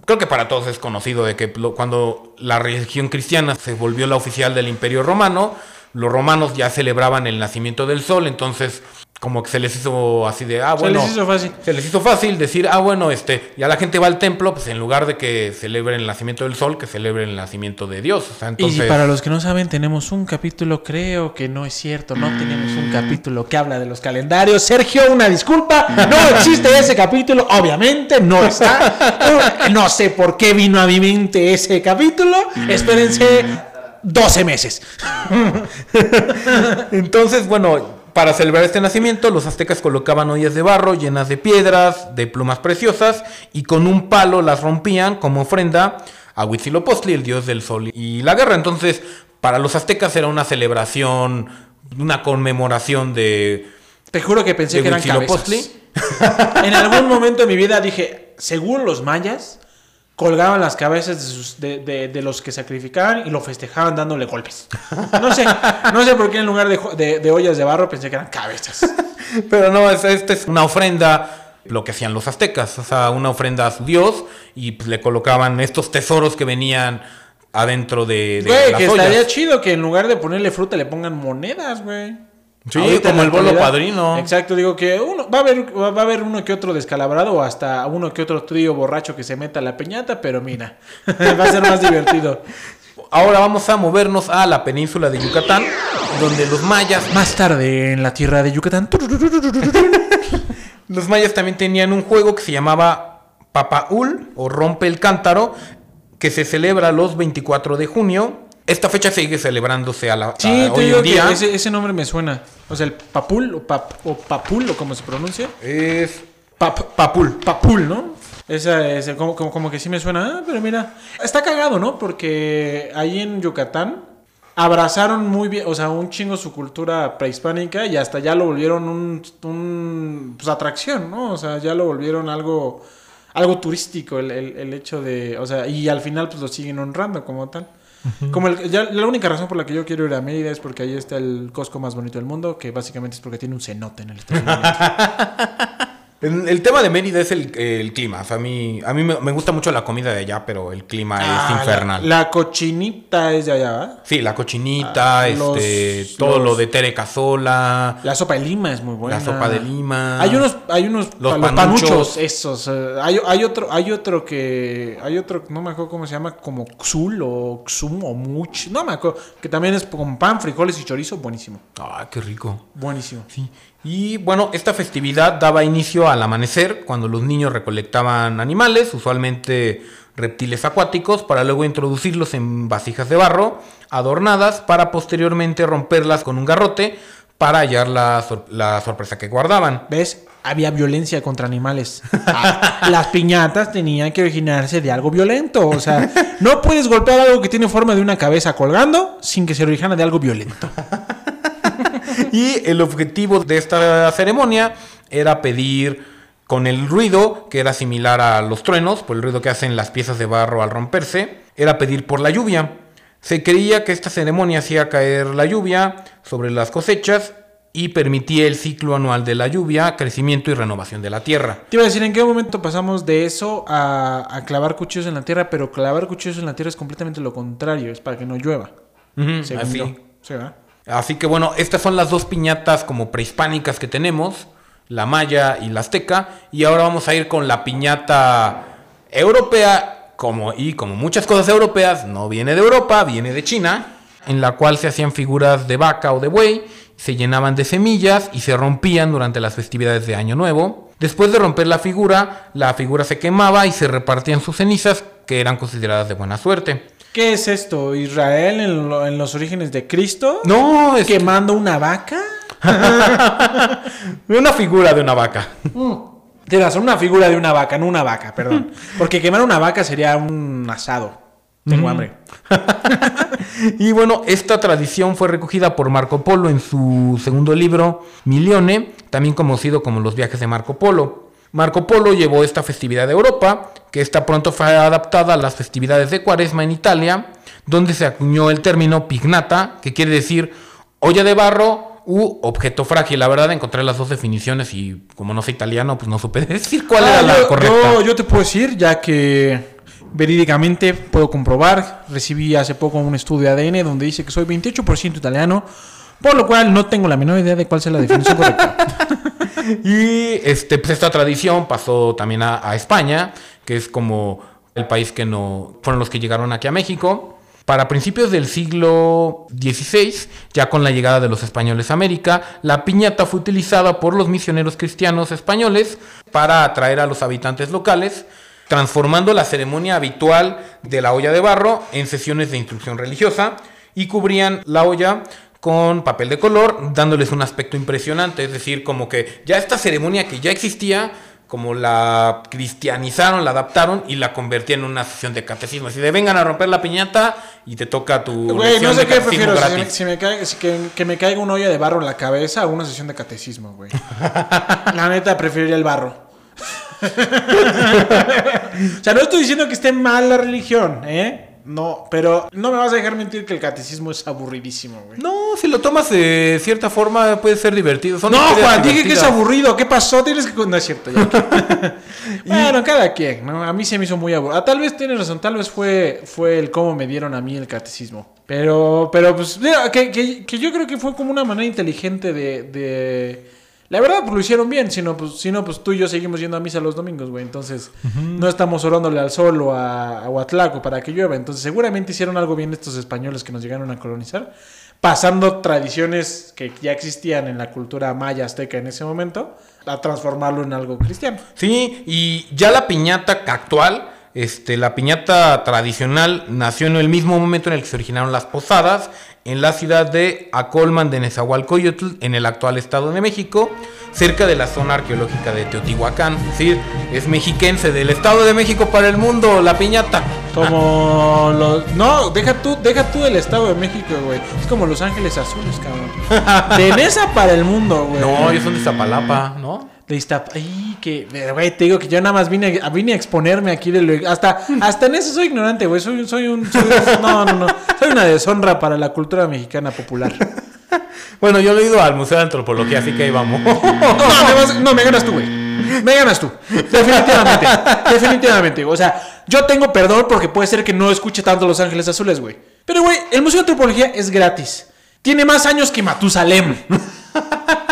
creo que para todos es conocido de que cuando la religión cristiana se volvió la oficial del Imperio Romano, los romanos ya celebraban el nacimiento del sol, entonces como que se les hizo así de, ah, Se bueno, les hizo fácil. se les hizo fácil decir, ah, bueno, este, ya la gente va al templo, pues en lugar de que celebren el nacimiento del sol, que celebren el nacimiento de Dios. O sea, entonces, Y para los que no saben, tenemos un capítulo, creo que no es cierto, no tenemos un capítulo que habla de los calendarios. Sergio, una disculpa, no existe ese capítulo, obviamente no está. No sé por qué vino a mi mente ese capítulo. Espérense 12 meses. Entonces, bueno, para celebrar este nacimiento, los aztecas colocaban ollas de barro llenas de piedras, de plumas preciosas, y con un palo las rompían como ofrenda a Huitzilopochtli, el dios del sol y la guerra. Entonces, para los aztecas era una celebración, una conmemoración de, Te juro que pensé que eran Huitzilopochtli. cabezas. En algún momento de mi vida dije, según los mayas, colgaban las cabezas de, sus- de- de- de los que sacrificaban y lo festejaban dándole golpes. No sé, no sé por qué en lugar de, jo- de- de ollas de barro pensé que eran cabezas. Pero no, es- esta es una ofrenda, lo que hacían los aztecas, o sea, una ofrenda a su dios, y pues, le colocaban estos tesoros que venían adentro de, Güey, que ollas. estaría chido que en lugar de ponerle fruta le pongan monedas, güey. Sí, Ahorita como el bolo padrino. Exacto, digo que uno va a haber va a haber uno que otro descalabrado o hasta uno que otro trío borracho que se meta a la peñata, pero mira, va a ser más divertido. Ahora vamos a movernos a la península de Yucatán, donde los mayas, Más tarde en la tierra de Yucatán. los mayas también tenían un juego que se llamaba Papaul o Rompe el Cántaro, que se celebra los 24 de junio. Esta fecha sigue celebrándose a la, Sí, a- te hoy digo en que día. ese, ese nombre me suena. O sea, el papul o, pap, o papul o como se pronuncia. Es Pap, papul, papul, ¿no? Esa, ese, como, como, como que sí me suena. Ah, pero mira, está cagado, ¿no? Porque ahí en Yucatán abrazaron muy bien, o sea, un chingo su cultura prehispánica y hasta ya lo volvieron un, un pues, atracción, ¿no? O sea, ya lo volvieron algo, algo turístico el, el- el hecho de, o sea, y al final pues lo siguen honrando como tal. Como el- ya, la única razón por la que yo quiero ir a Mérida es porque ahí está el Costco más bonito del mundo, que básicamente es porque tiene un cenote en el estacionamiento. El, tema de Mérida es el, el clima. O sea, a mí, a mí me, me gusta mucho la comida de allá, pero el clima Ah, es infernal. La, la cochinita es de allá, ¿va? Sí, la cochinita, Ah, este, los- todo los- lo de Tere Casola, La sopa de lima es muy buena. la sopa de lima. Hay unos, hay unos Los pa- panuchos. esos. eh, hay, hay otro, hay otro que, hay otro, no me acuerdo cómo se llama, como Xul o Xum o Much, no me acuerdo, que también es con pan, frijoles y chorizo, buenísimo, Ay, qué rico. buenísimo. Sí. Y bueno, esta festividad daba inicio al amanecer, cuando los niños recolectaban animales, usualmente reptiles acuáticos, para luego introducirlos en vasijas de barro, adornadas, para posteriormente romperlas con un garrote, para hallar la, sor- la sorpresa que guardaban. ¿Ves? Había violencia contra animales. Ah, Las piñatas tenían que originarse de algo violento. O sea, no puedes golpear algo que tiene forma de una cabeza colgando sin que se originara de algo violento. Y el objetivo de esta ceremonia era pedir con el ruido, que era similar a los truenos, por el ruido que hacen las piezas de barro al romperse, era pedir por la lluvia. Se creía que esta ceremonia hacía caer la lluvia sobre las cosechas y permitía el ciclo anual de la lluvia, crecimiento y renovación de la tierra. Te iba a decir, ¿en qué momento pasamos de eso a, a clavar cuchillos en la tierra? Pero clavar cuchillos en la tierra es completamente lo contrario, es para que no llueva. Así. yo. Sí, ¿verdad? Así que bueno, estas son las dos piñatas como prehispánicas que tenemos, la maya y la azteca, y ahora vamos a ir con la piñata europea, como y como muchas cosas europeas, no viene de Europa, viene de China, en la cual se hacían figuras de vaca o de buey, se llenaban de semillas y se rompían durante las festividades de Año Nuevo. Después de romper la figura, la figura se quemaba y se repartían sus cenizas, que eran consideradas de buena suerte. ¿Qué es esto? ¿Israel en, lo- en los orígenes de Cristo? No, es ¿Quemando una vaca? una figura de una vaca. Tienes razón, una figura de una vaca, no una vaca, perdón. Porque quemar una vaca sería un asado. Tengo hambre. Y bueno, esta tradición fue recogida por Marco Polo en su segundo libro, Milione, también conocido como los viajes de Marco Polo. Marco Polo llevó esta festividad de Europa, que esta pronto fue adaptada a las festividades de Cuaresma en Italia, donde se acuñó el término pignata, que quiere decir olla de barro u objeto frágil. La verdad, encontré las dos definiciones y como no soy italiano, pues no supe decir cuál Ah, era la yo, correcta. yo- yo te puedo decir, ya que verídicamente puedo comprobar, recibí hace poco un estudio de ADN donde dice que soy 28% italiano, por lo cual no tengo la menor idea de cuál sea la definición correcta. Y este, pues esta tradición pasó también a, a España, que es como el país que no fueron los que llegaron aquí a México. Para principios del siglo XVI, ya con la llegada de los españoles a América, la piñata fue utilizada por los misioneros cristianos españoles para atraer a los habitantes locales, transformando la ceremonia habitual de la olla de barro en sesiones de instrucción religiosa y cubrían la olla con papel de color, dándoles un aspecto impresionante. Es decir, como que ya esta ceremonia que ya existía, como la cristianizaron, la adaptaron y la convertían en una sesión de catecismo. Así de vengan a romper la piñata y te toca tu Güey, lección no sé de qué catecismo prefiero, si, me- gratis. si me cae- si que, que me caiga una olla de barro en la cabeza o una sesión de catecismo, güey. la neta, preferiría el barro. o sea, no estoy diciendo que esté mal la religión, ¿eh? No, pero no me vas a dejar mentir que el catecismo es aburridísimo, güey. No, si lo tomas de cierta forma puede ser divertido. Son No, Juan, dije que es aburrido. ¿Qué pasó? Tienes que... No es cierto. ya. bueno, cada quien, ¿no? A mí se me hizo muy aburrido. Ah, tal vez tienes razón. Tal vez fue, fue el cómo me dieron a mí el catecismo. Pero, pero pues, mira, que, que- que yo creo que fue como una manera inteligente de... de- La verdad, pues lo hicieron bien. Si no, pues, si no, pues tú y yo seguimos yendo a misa los domingos, güey. Entonces, no estamos orándole al sol o a, a Huatlaco para que llueva. Entonces, seguramente hicieron algo bien estos españoles que nos llegaron a colonizar. Pasando tradiciones que ya existían en la cultura maya azteca en ese momento, a transformarlo en algo cristiano. Sí, y ya la piñata actual, este, la piñata tradicional nació en el mismo momento en el que se originaron las posadas, en la ciudad de Acolman de Nezahualcóyotl, en el actual Estado de México, cerca de la zona arqueológica de Teotihuacán. Es decir, es mexiquense del Estado de México para el mundo, la piñata. Como los. No, deja tú, deja tú el Estado de México, güey. Es como Los Ángeles Azules, cabrón. De Nesa para el mundo, güey. No, ellos son de Zapalapa, ¿no? De Iztap- Ay, que. Güey, te digo que yo nada más vine, a- vine a exponerme aquí de lo. Hasta, hasta en eso soy ignorante, güey. Soy, soy un. soy un- no, no, no. Soy una deshonra para la cultura mexicana popular. Bueno, yo lo he ido al Museo de Antropología, así que ahí vamos. No, me, vas- no, me ganas tú, güey. Me ganas tú. Definitivamente. definitivamente. O sea, yo tengo perdón porque puede ser que no escuche tanto Los Ángeles Azules, güey. Pero, güey, el Museo de Antropología es gratis. Tiene más años que Matusalem.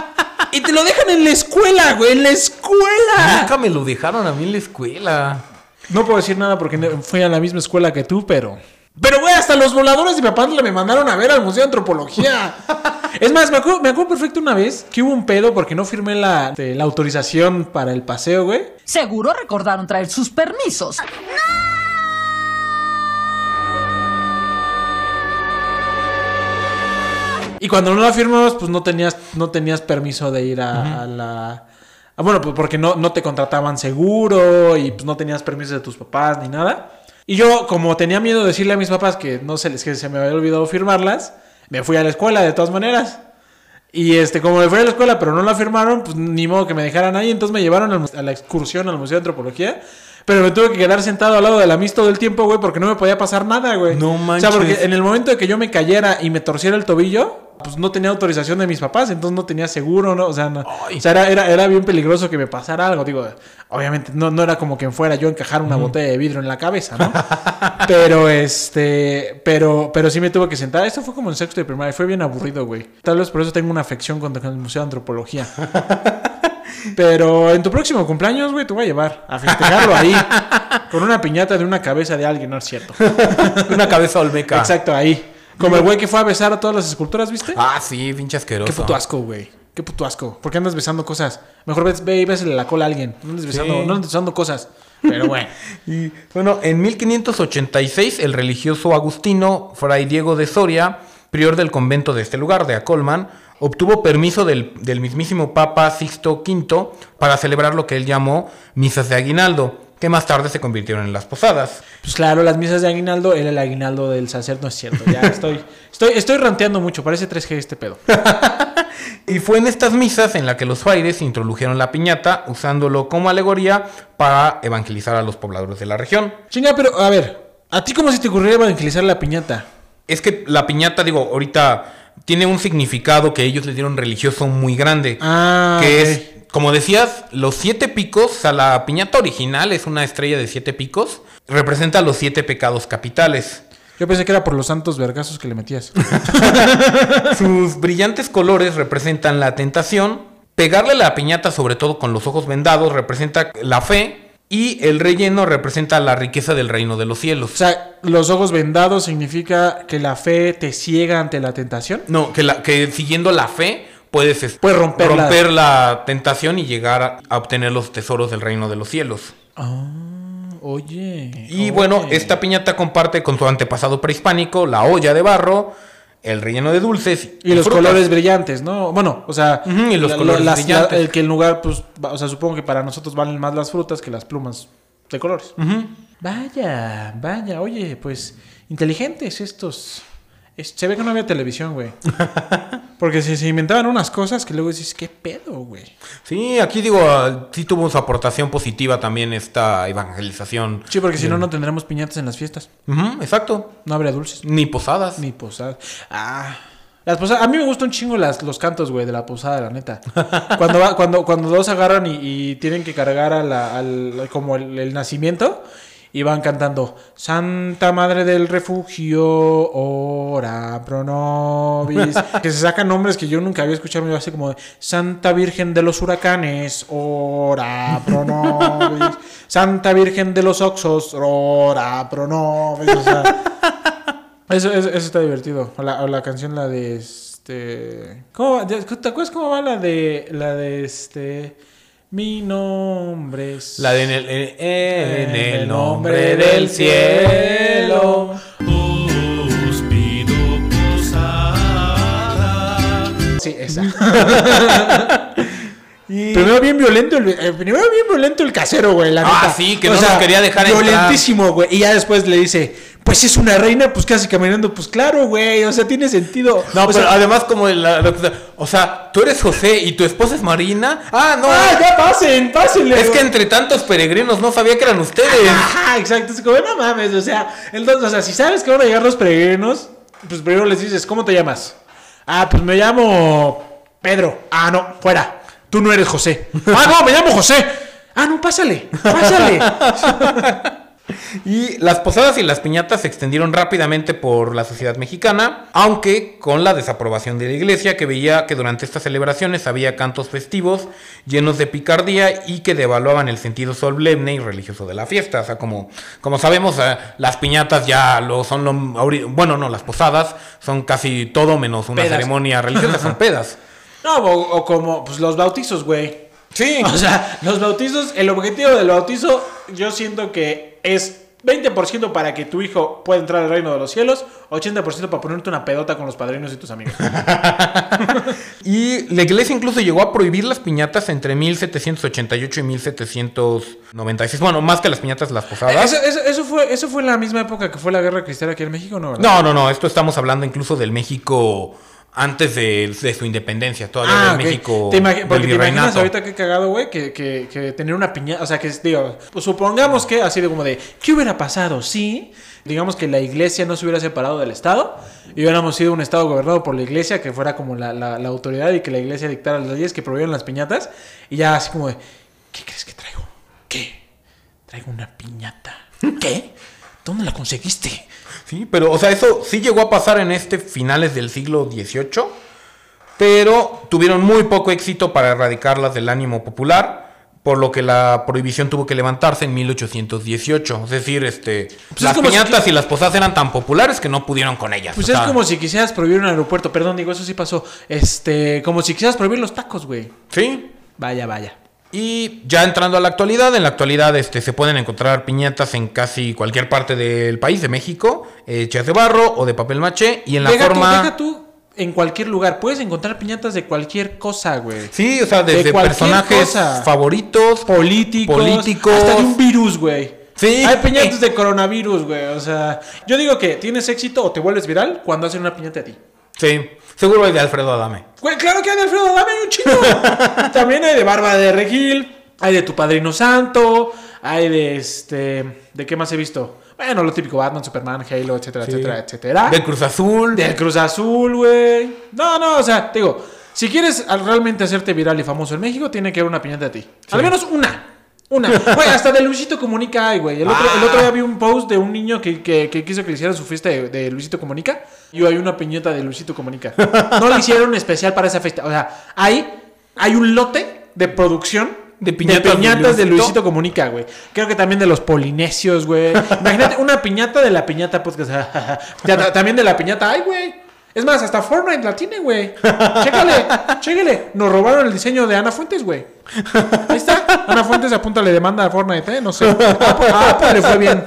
y te lo dejan en la escuela, güey. En la escuela. Nunca me lo dejaron a mí en la escuela. No puedo decir nada porque no- fui a la misma escuela que tú, pero. Pero, güey, hasta los voladores de Papantla me mandaron a ver al Museo de Antropología. es más, me acuerdo, me acuerdo perfecto una vez que hubo un pedo porque no firmé la, este, la autorización para el paseo, güey. Seguro recordaron traer sus permisos. Y cuando no la firmabas, pues no tenías, no tenías permiso de ir a, a la... ah, bueno, pues porque no, no te contrataban seguro y pues no tenías permiso de tus papás ni nada. Y yo, como tenía miedo de decirle a mis papás que no se les que se me había olvidado firmarlas, me fui a la escuela de todas maneras. Y este, como me fui a la escuela, pero no la firmaron, pues ni modo que me dejaran ahí. Entonces me llevaron al a la excursión al Museo de Antropología. Pero me tuve que quedar sentado al lado de la Miss todo el tiempo, güey, porque no me podía pasar nada, güey. No O sea, manches. porque en el momento de que yo me cayera y me torciera el tobillo, pues no tenía autorización de mis papás, entonces no tenía seguro, ¿no? O sea, no- o sea era, era, era bien peligroso que me pasara algo. Digo, obviamente no, no era como que fuera yo encajar una botella de vidrio en la cabeza, ¿no? pero este, pero, pero sí me tuve que sentar. Esto fue como en sexto de primaria, fue bien aburrido, güey. Tal vez por eso tengo una afección contra el Museo de Antropología. Pero en tu próximo cumpleaños, güey, te voy a llevar a festejarlo ahí. Con una piñata de una cabeza de alguien, no es cierto. Una cabeza olmeca. Exacto, ahí. Como el güey que fue a besar a todas las esculturas, ¿viste? Ah, sí, pinche asqueroso. Qué puto asco, güey. Qué puto asco. ¿Por qué andas besando cosas? Mejor ve, ve y bésale la cola a alguien. No andes besando, Sí. no andes besando cosas. Pero bueno. Y bueno, en 1586 el religioso agustino Fray Diego de Soria, prior del convento de este lugar, de Acolman, obtuvo permiso del, del mismísimo Papa Sixto V para celebrar lo que él llamó misas de aguinaldo, que más tarde se convirtieron en las posadas. Pues claro, las misas de aguinaldo, era el aguinaldo del sacerdote, no es cierto. Ya estoy, estoy, estoy ranteando mucho, parece 3G este pedo. Y fue en estas misas en las que los frailes introdujeron la piñata, usándolo como alegoría para evangelizar a los pobladores de la región. Chinga, pero a ver, ¿a ti cómo se te ocurrió evangelizar la piñata? Es que la piñata, digo, ahorita tiene un significado que ellos le dieron religioso muy grande. Ah, que es, como decías, los siete picos, o sea, la piñata original es una estrella de siete picos, representa los siete pecados capitales. Yo pensé que era por los santos vergazos que le metías. Sus brillantes colores representan la tentación. Pegarle la piñata, sobre todo con los ojos vendados, representa la fe. Y el relleno representa la riqueza del reino de los O cielos. sea, los ojos vendados significa que la fe te ciega ante la tentación. No, que, la, que siguiendo la fe puedes, es- Puedes romper la- romper la tentación y llegar a, a obtener los tesoros del reino de los cielos. Oye. Y oye. bueno, esta piñata comparte con su antepasado prehispánico la olla de barro, el relleno de dulces Y los frutas. colores brillantes, ¿no? Bueno, o sea, y los la- colores las- brillantes. la- el que el lugar, pues, o sea, supongo que para nosotros valen más las frutas que las plumas de colores. Vaya, vaya, oye, pues, inteligentes estos. Se ve que no había televisión, güey. Porque se, se inventaban unas cosas que luego dices, ¿qué pedo, güey? Sí, aquí digo, ah, sí tuvo su aportación positiva también esta evangelización. Sí, porque si no, no tendremos piñatas en las fiestas. Ujú, exacto. No habría dulces. Ni posadas. Ni posadas. Ah. Las posadas. A mí me gustan un chingo las, los cantos, güey, de la posada, la neta. Cuando, va, cuando, cuando dos agarran y, y tienen que cargar a la- al, como el, el nacimiento y van cantando Santa Madre del Refugio, ora pro nobis. que se sacan nombres que yo nunca había escuchado, así como Santa Virgen de los Huracanes, ora pro nobis. Santa Virgen de los Oxos, ora pro nobis. O sea, eso, eso, eso está divertido. O la, o la canción, la de este. ¿Cómo? ¿Te acuerdas cómo va la de. La de este. Mi nombre es. La de en el, en- en el nombre del cielo. Os pido posada. Sí, esa. Primero bien violento el, eh, primero bien violento el casero, güey, la Ah, sí, que no nos quería dejar entrar. Violentísimo, güey. Y ya después le dice, pues es una reina, pues casi caminando, pues claro, güey, o sea, tiene sentido. No, O pero sea, además como la, la o sea, tú eres José y tu esposa es Marina. Ah, no. Ah, ya pasen, pásenle. es que entre tantos peregrinos no sabía que eran ustedes. Ajá, exacto. Es como, no mames, o sea, entonces, o sea, si sabes que van a llegar los peregrinos, pues primero les dices, ¿cómo te llamas? Ah, pues me llamo Pedro. Ah, no, fuera. Tú no eres José. Ah, no, me llamo José. Ah, no, pásale, pásale. Y las posadas y las piñatas se extendieron rápidamente por la sociedad mexicana, aunque con la desaprobación de la iglesia que veía que durante estas celebraciones había cantos festivos llenos de picardía y que devaluaban el sentido solemne y religioso de la fiesta. O sea, como, como sabemos, eh, las piñatas ya lo son lo, bueno, no, las posadas son casi todo menos una Pedas. ceremonia religiosa, son pedas. No, o, o como pues, los bautizos, güey. Sí. O sea, los bautizos, el objetivo del bautizo, yo siento que es 20% para que tu hijo pueda entrar al reino de los cielos, 80% para ponerte una pedota con los padrinos y tus amigos. Y la iglesia incluso llegó a prohibir las piñatas entre 1788 y 1796. Bueno, más que las piñatas, las posadas. Eso, eso- eso fue, eso fue la misma época que fue la guerra cristiana aquí en México, ¿no? ¿verdad? No, no, no, esto estamos hablando incluso del México antes de, de su independencia, todavía Ah, del ok. México Te imagi- del porque te imaginas ahorita qué cagado, güey, que, que, que tener una piñata, o sea, que digo, pues supongamos que así de como de, ¿qué hubiera pasado si, digamos que la iglesia no se hubiera separado del Estado y hubiéramos sido un Estado gobernado por la iglesia, que fuera como la, la- la autoridad y que la iglesia dictara las leyes que prohibieran las piñatas y ya así como de, ¿qué crees que traigo? ¿Qué? Traigo una piñata. ¿Qué? ¿Dónde la conseguiste? Sí, pero, o sea, eso sí llegó a pasar en este finales del siglo XVIII, pero tuvieron muy poco éxito para erradicarlas del ánimo popular, por lo que la prohibición tuvo que levantarse en 1818. Es decir, este, Pues es las piñatas que- y las posadas eran tan populares que no pudieron con ellas. Pues o es sea, como si quisieras prohibir un aeropuerto, perdón, digo, eso sí pasó. Este, como si quisieras prohibir los tacos, güey. Sí, Vaya, vaya. Y ya entrando a la actualidad, en la actualidad este, se pueden encontrar piñatas en casi cualquier parte del país, de México, hechas de barro o de papel maché, y en la deja forma... Tú, deja tú en cualquier lugar. Puedes encontrar piñatas de cualquier cosa, güey. Sí, o sea, De desde personajes cosa. favoritos, Políticos. políticos. Hasta de un virus, güey. Sí. Hay piñatas de coronavirus, güey. O sea, yo digo que tienes éxito o te vuelves viral cuando hacen una piñata a ti. Sí, seguro hay de Alfredo Adame. Güey, claro que hay de Alfredo Dame un chingo. También hay de Barba de Regil, hay de Tu Padrino Santo, hay de este. ¿De qué más he visto? Bueno, lo típico: Batman, Superman, Halo, etcétera, Sí. etcétera, etcétera. Del Cruz Azul. Del Cruz Azul, güey. No, no, o sea, te digo, si quieres al- realmente hacerte viral y famoso en México, tiene que haber una piñata de ti. Al menos una. Una. Güey, hasta de Luisito Comunica hay, güey. El otro, el otro día vi un post de un niño que, que- que quiso que le hicieran su fiesta de, de Luisito Comunica. Y hay una piñata de Luisito Comunica. No le hicieron especial para esa fiesta. O sea, hay, hay un lote de producción De piñatas de piñatas de Luisito. Luisito Comunica, güey. Creo que también de los polinesios, güey. Imagínate una piñata de la piñata podcast. También de la piñata, ay, güey. Es más, hasta Fortnite la tiene, güey. Chécale, chécale. Nos robaron el diseño de Ana Fuentes, güey. Ahí está. Ana Fuentes apúntale demanda a Fortnite, ¿eh? No sé. Ah, pues le fue bien.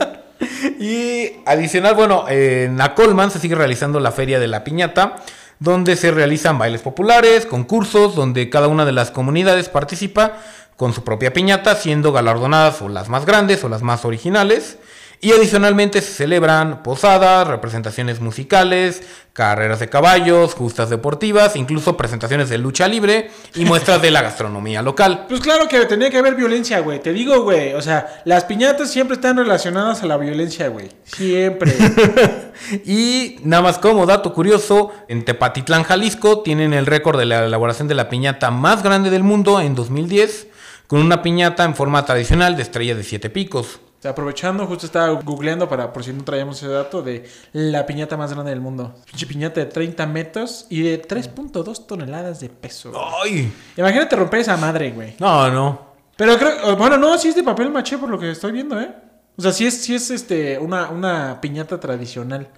Y adicional, bueno, en la Colman se sigue realizando la Feria de la Piñata, donde se realizan bailes populares, concursos, donde cada una de las comunidades participa con su propia piñata, siendo galardonadas o las más grandes o las más originales. Y adicionalmente se celebran posadas, representaciones musicales, carreras de caballos, justas deportivas, incluso presentaciones de lucha libre y muestras de la gastronomía local. Pues claro que tenía que haber violencia, güey. Te digo, güey. O sea, las piñatas siempre están relacionadas a la violencia, güey. Siempre. Y nada más como dato curioso, en Tepatitlán, Jalisco, tienen el récord de la elaboración de la piñata más grande del mundo en 2010, con una piñata en forma tradicional de estrella de siete picos. O sea, aprovechando, justo estaba googleando para por si no traíamos ese dato de la piñata más grande del mundo. Pinche piñata de 30 metros y de 3.2 toneladas de peso. ¡Ay! Imagínate romper esa madre, güey. No, no. Pero creo, bueno, no, sí es de papel maché por lo que estoy viendo, ¿eh? O sea, sí es, sí es este, una, una piñata tradicional.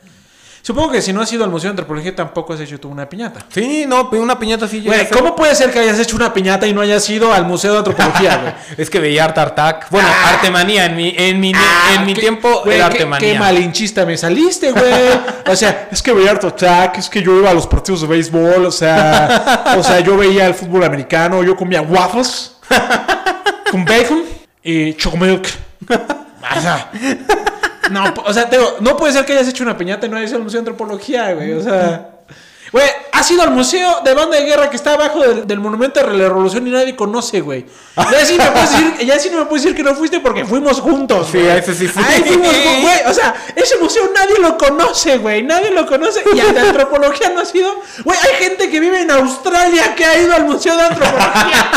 Supongo que si no has ido al Museo de Antropología tampoco has hecho tú una piñata. Sí, no, una piñata sí Güey, ¿cómo puede ser que hayas hecho una piñata y no hayas ido al Museo de Antropología, güey? Es que veía Art Attack. Bueno, Artemanía. En mi, en mi, en mi qué- tiempo güey, era Artemanía. Qué malinchista me saliste, güey. O sea, es que veía Art Attack, es que yo iba a los partidos de béisbol, o sea, o sea, yo veía el fútbol americano, yo comía waffles con bacon y chocomilk. No, o sea, digo, no puede ser que hayas hecho una piñata y no hayas ido al Museo de Antropología, güey. O sea, güey, has ido al museo de banda de guerra que está abajo del, del monumento de la revolución y nadie conoce, güey. Ya sí me puedes decir, ya sí no me puedes decir que no fuiste porque fuimos juntos. Sí, güey. a ese sí fui. Ahí fuimos, güey. O sea, ese museo nadie lo conoce, güey. Nadie lo conoce. Y al de antropología no ha sido. Güey, hay gente que vive en Australia que ha ido al museo de antropología.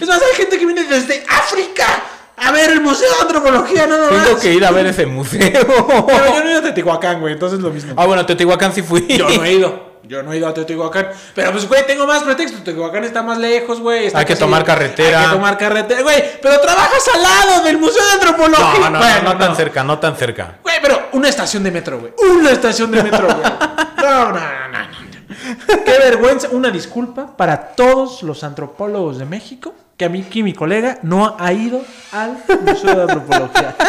es más, hay gente que viene desde África a ver el museo de antropología, no Tengo que ir a ver ese museo. Pero yo no he ido a Teotihuacán, güey, entonces lo mismo. ah, bueno, Teotihuacán sí fui. Yo no he ido. Yo no he ido a Teotihuacán. Pero pues, güey, tengo más pretextos. Teotihuacán está más lejos, güey. Hay que tomar carretera. Hay que tomar carretera, güey. Pero trabajas al lado del Museo de Antropología. No, no, no, Bueno, no tan cerca, no tan cerca. Güey, pero una estación de metro, güey. Una estación de metro, güey. No. no. Qué vergüenza. Una disculpa para todos los antropólogos de México, que a mí, mi colega, no ha ido al Museo de Antropología.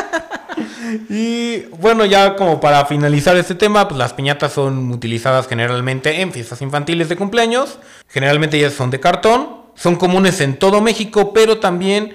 Y bueno, ya como para finalizar este tema, pues las piñatas son utilizadas generalmente en fiestas infantiles de cumpleaños. Generalmente ellas son de cartón. Son comunes en todo México, pero también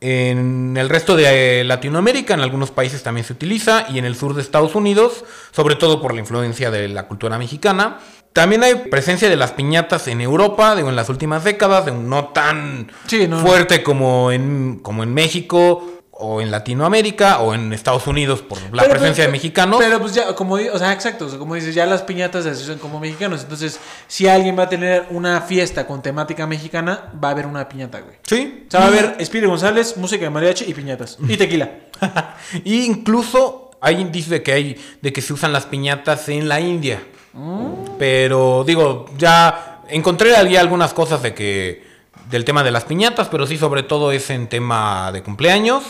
en el resto de eh, Latinoamérica, en algunos países también se utiliza, y en el sur de Estados Unidos, sobre todo por la influencia de la cultura mexicana. También hay presencia de las piñatas en Europa, digo, en las últimas décadas, de un no tan Sí, no. fuerte como en, como en México, o en Latinoamérica, o en Estados Unidos, por la Pero, presencia pues, de mexicanos. Pero pues ya, como, o sea, exacto, o sea, como dices, ya las piñatas se asocian como mexicanos. Entonces, si alguien va a tener una fiesta con temática mexicana, va a haber una piñata, güey. sí. O sea, va a haber Espíritu González, música de mariachi y piñatas. Y tequila. y incluso hay indicios de que hay de que se usan las piñatas en la India. Pero digo, ya encontré allí algunas cosas de que del tema de las piñatas, pero sí sobre todo es en tema de cumpleaños,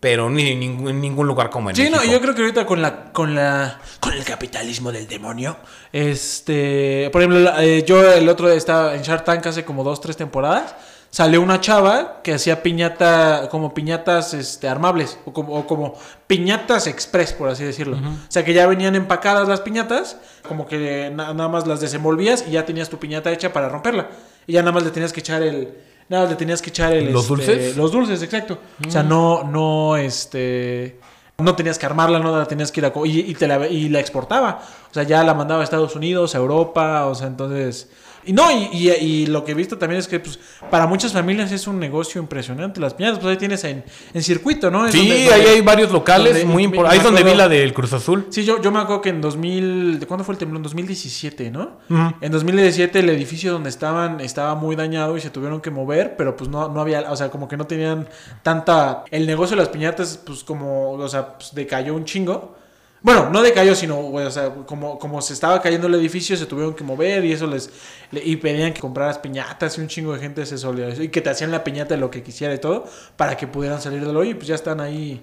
pero ni en ningún, en ningún lugar como en Sí, no, México. yo creo que ahorita con la, con la, con el capitalismo del demonio, este, por ejemplo, eh, yo el otro día estaba en Shark Tank hace como dos, tres temporadas, salió una chava que hacía piñata, como piñatas, este, armables, o como, o como piñatas express, por así decirlo. O sea, que ya venían empacadas las piñatas, como que na- nada más las desenvolvías y ya tenías tu piñata hecha para romperla. Y ya nada más le tenías que echar el, nada más le tenías que echar el, ¿Los este, dulces? los dulces, exacto. O sea, no, no, este. No tenías que armarla, no la tenías que ir a. Y, y te la, y la exportaba. O sea, ya la mandaba a Estados Unidos, a Europa, o sea, entonces. Y no, y, y- y lo que he visto también es que, pues, para muchas familias es un negocio impresionante. Las piñatas, pues ahí tienes en, en circuito, ¿no? Es Sí, donde- ahí hay varios locales donde- muy importantes. Ahí es donde vi la del Cruz Azul. Sí, yo, yo me acuerdo que en 2000, ¿de cuándo fue el temblor? 2017, ¿no? Ujú. En 2017 el edificio donde estaban estaba muy dañado y se tuvieron que mover, pero pues no, no había, o sea, como que no tenían tanta... El negocio de las piñatas, pues como, o sea, pues decayó un chingo. Bueno, no decayó, sino, güey, o sea, como, como se estaba cayendo el edificio, se tuvieron que mover y eso les... le- y pedían que compraras piñatas y un chingo de gente se solidarizó y que te hacían la piñata de lo que quisiera y todo para que pudieran salir del hoyo y pues ya están ahí...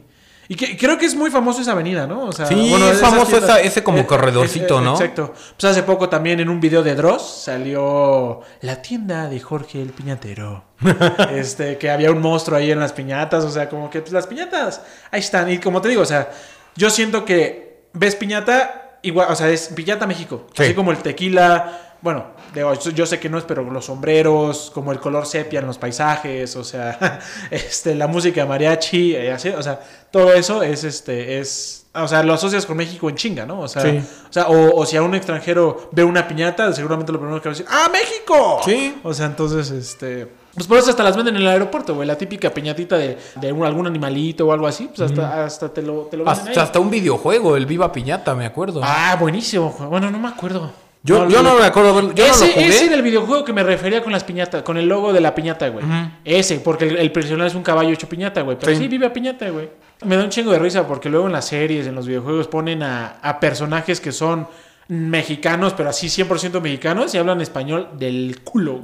Y que, creo que es muy famoso esa avenida, ¿no? O sea, Sí, es esas famoso tiendas- esa- ese como eh, corredorcito, ¿no? Exacto. Pues hace poco también en un video de Dross salió la tienda de Jorge el Piñatero. este, que había un monstruo ahí en las piñatas, o sea, como que pues, las piñatas ahí están. Y como te digo, o sea, yo siento que ves piñata igual, o sea, es piñata México. Sí. Así como el tequila, bueno, digo, yo- yo sé que no es, pero los sombreros, como el color sepia en los paisajes, o sea, este, la música de mariachi, eh, así, o sea, todo eso es, este, es, o sea, lo asocias con México en chinga, ¿no? O sea, Sí. o, sea o, o si a un extranjero ve una piñata, seguramente lo primero que va a decir, ¡ah, México! Sí. O sea, entonces, este... Pues por eso hasta las venden en el aeropuerto, güey. La típica piñatita de, de un- algún animalito o algo así. Pues hasta, hasta te lo, te lo venden Hasta, ahí. hasta un videojuego, el Viva Piñata, me acuerdo. Ah, buenísimo. Bueno, no me acuerdo. yo, yo no me acuerdo, yo ese, no lo jugué. ese del videojuego que me refería con las piñatas, con el logo de la piñata, güey. Ese, porque el, el personaje es un caballo hecho piñata, güey. Pero sí. Sí. vive a piñata, güey. Me da un chingo de risa porque luego en las series, en los videojuegos, ponen a, a personajes que son mexicanos, pero así 100% mexicanos y hablan español del culo,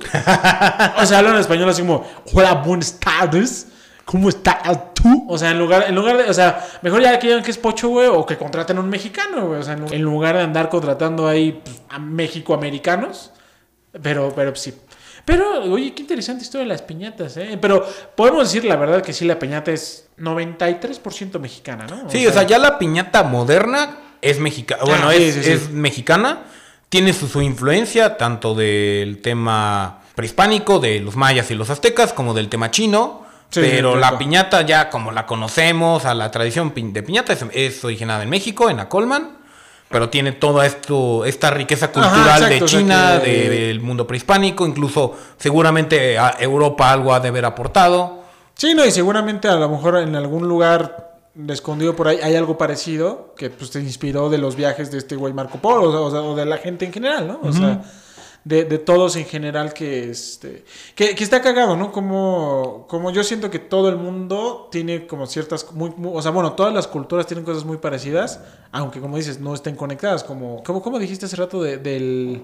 o sea, hablan español así como, hola, buenas tardes. ¿Cómo estás tú? O sea, en lugar, en lugar de, o sea, mejor ya que digan que es pocho, güey, o que contraten a un mexicano, güey. O sea, en, lugar de andar contratando ahí pues, a México-americanos. Pero, pero sí. Pero, oye, qué interesante historia de las piñatas, ¿eh? Pero podemos decir la verdad que sí, la piñata es 93% mexicana, ¿no? Sí, o sea, ya la piñata moderna es mexicana. Bueno, Ah, sí, es, sí, sí. es mexicana. Tiene su, su influencia tanto del tema prehispánico, de los mayas y los aztecas, como del tema chino. Pero la piñata ya como la conocemos, a la tradición de piñata es, es originada en México, en Acolman. Pero tiene toda esto, esta riqueza cultural exacto, de China, que- de- del mundo prehispánico. Incluso seguramente a Europa algo ha de haber aportado. Sí, no, y seguramente a lo mejor en algún lugar escondido por ahí hay algo parecido que pues te inspiró de los viajes de este güey Marco Polo, o, sea, o de la gente en general, ¿no? O sea, de, de todos en general que este que, que está cagado, ¿no? Como, como yo siento que todo el mundo tiene como ciertas muy, muy- o sea, bueno, todas las culturas tienen cosas muy parecidas, aunque como dices, no estén conectadas, como como, como dijiste hace rato de- del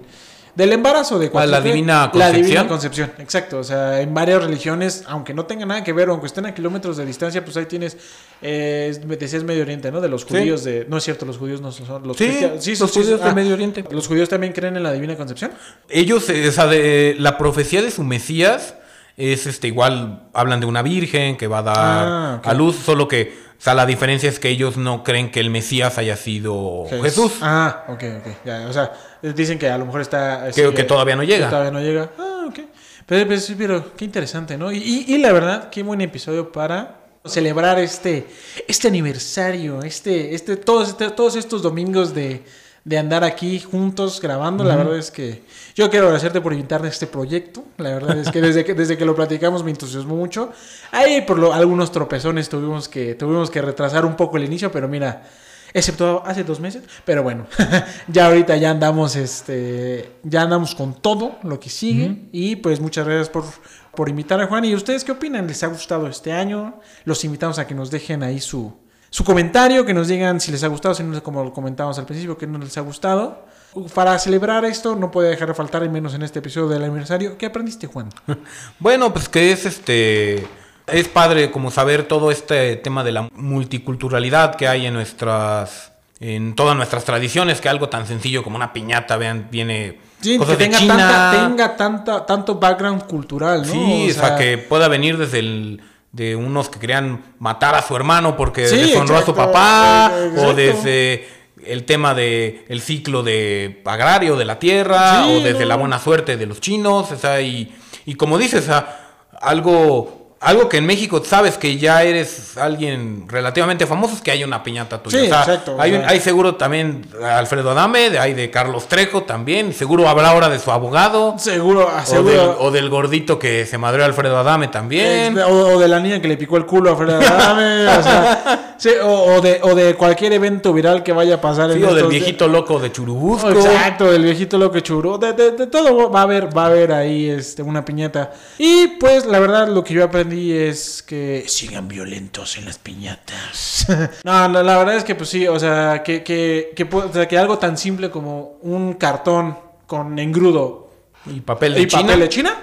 Del embarazo de Ah, cualquier- la divina La concepción. divina concepción, exacto. O sea, en varias religiones, aunque no tenga nada que ver, aunque estén a kilómetros de distancia, pues ahí tienes, eh, es- decías Medio Oriente, ¿no? De los judíos de... No es cierto, los judíos no son los Sí, los sí, sí, judíos de Medio Oriente. ¿Los judíos también creen en la divina concepción? Ellos, eh, o sea, de, la profecía de su Mesías es este igual, hablan de una virgen que va a dar Ah, a luz, solo que, o sea, la diferencia es que ellos no creen que el Mesías haya sido Jesús. Ah, ok, ok. Ya, o sea, dicen que a lo mejor está... Sí, que todavía no llega. todavía no llega. Ah, ok. Pero, pero, sí, pero qué interesante, ¿no? Y, y- y la verdad, qué buen episodio para celebrar este, este aniversario, este, este, todos, este- todos estos domingos de, de andar aquí juntos grabando. La verdad es que yo quiero agradecerte por invitarme a este proyecto. La verdad es que desde que, desde que lo platicamos me entusiasmó mucho. Ahí por lo- algunos tropezones tuvimos que, tuvimos que retrasar un poco el inicio, pero mira, excepto hace dos meses. Pero bueno, ya ahorita ya andamos, este, ya andamos con todo lo que sigue. Y pues muchas gracias por, por invitar a Juan. ¿Y ustedes qué opinan? ¿Les ha gustado este año? Los invitamos a que nos dejen ahí su, su comentario, que nos digan si les ha gustado, si no, como lo comentábamos al principio, que no les ha gustado. Para celebrar esto, no puede dejar de faltar, y menos en este episodio del aniversario. ¿Qué aprendiste, Juan? Bueno, pues que es este. Es padre como saber todo este tema de la multiculturalidad que hay en nuestras. En todas nuestras tradiciones, que algo tan sencillo como una piñata, vean, viene Sí, cosas que de tenga, China. tanta, tenga tanta, tanto background cultural, ¿no? Sí, o sea, que pueda venir desde el de unos que querían matar a su hermano porque Sí, deshonró a su papá, eh, o exacto. desde el tema de el ciclo de agrario de la tierra, Sí, o desde no. la buena suerte de los chinos, o sea, y, y como dices, o sea, algo algo que en México sabes que ya eres alguien relativamente famoso es que hay una piñata tuya. Sí, o sea, exacto, Hay, hay seguro también Alfredo Adame, de- hay de Carlos Trejo también, seguro habrá ahora de su abogado. Seguro, O seguro. del, o del gordito que se madreó a Alfredo Adame también. O, o de la niña que le picó el culo a Fred Adame, o, sea, sí, o, de, o de cualquier evento viral que vaya a pasar Sí, en o del estos- viejito loco de Churubusco. Exacto, del viejito lo que churó. De, de- de todo va a haber, va a haber ahí este, una piñata. Y pues la verdad lo que yo aprendí es que sigan violentos en las piñatas. no, no, la verdad es que pues sí, o sea, que, que, que, o sea, que algo tan simple como un cartón con engrudo Y papel de y China. papel de China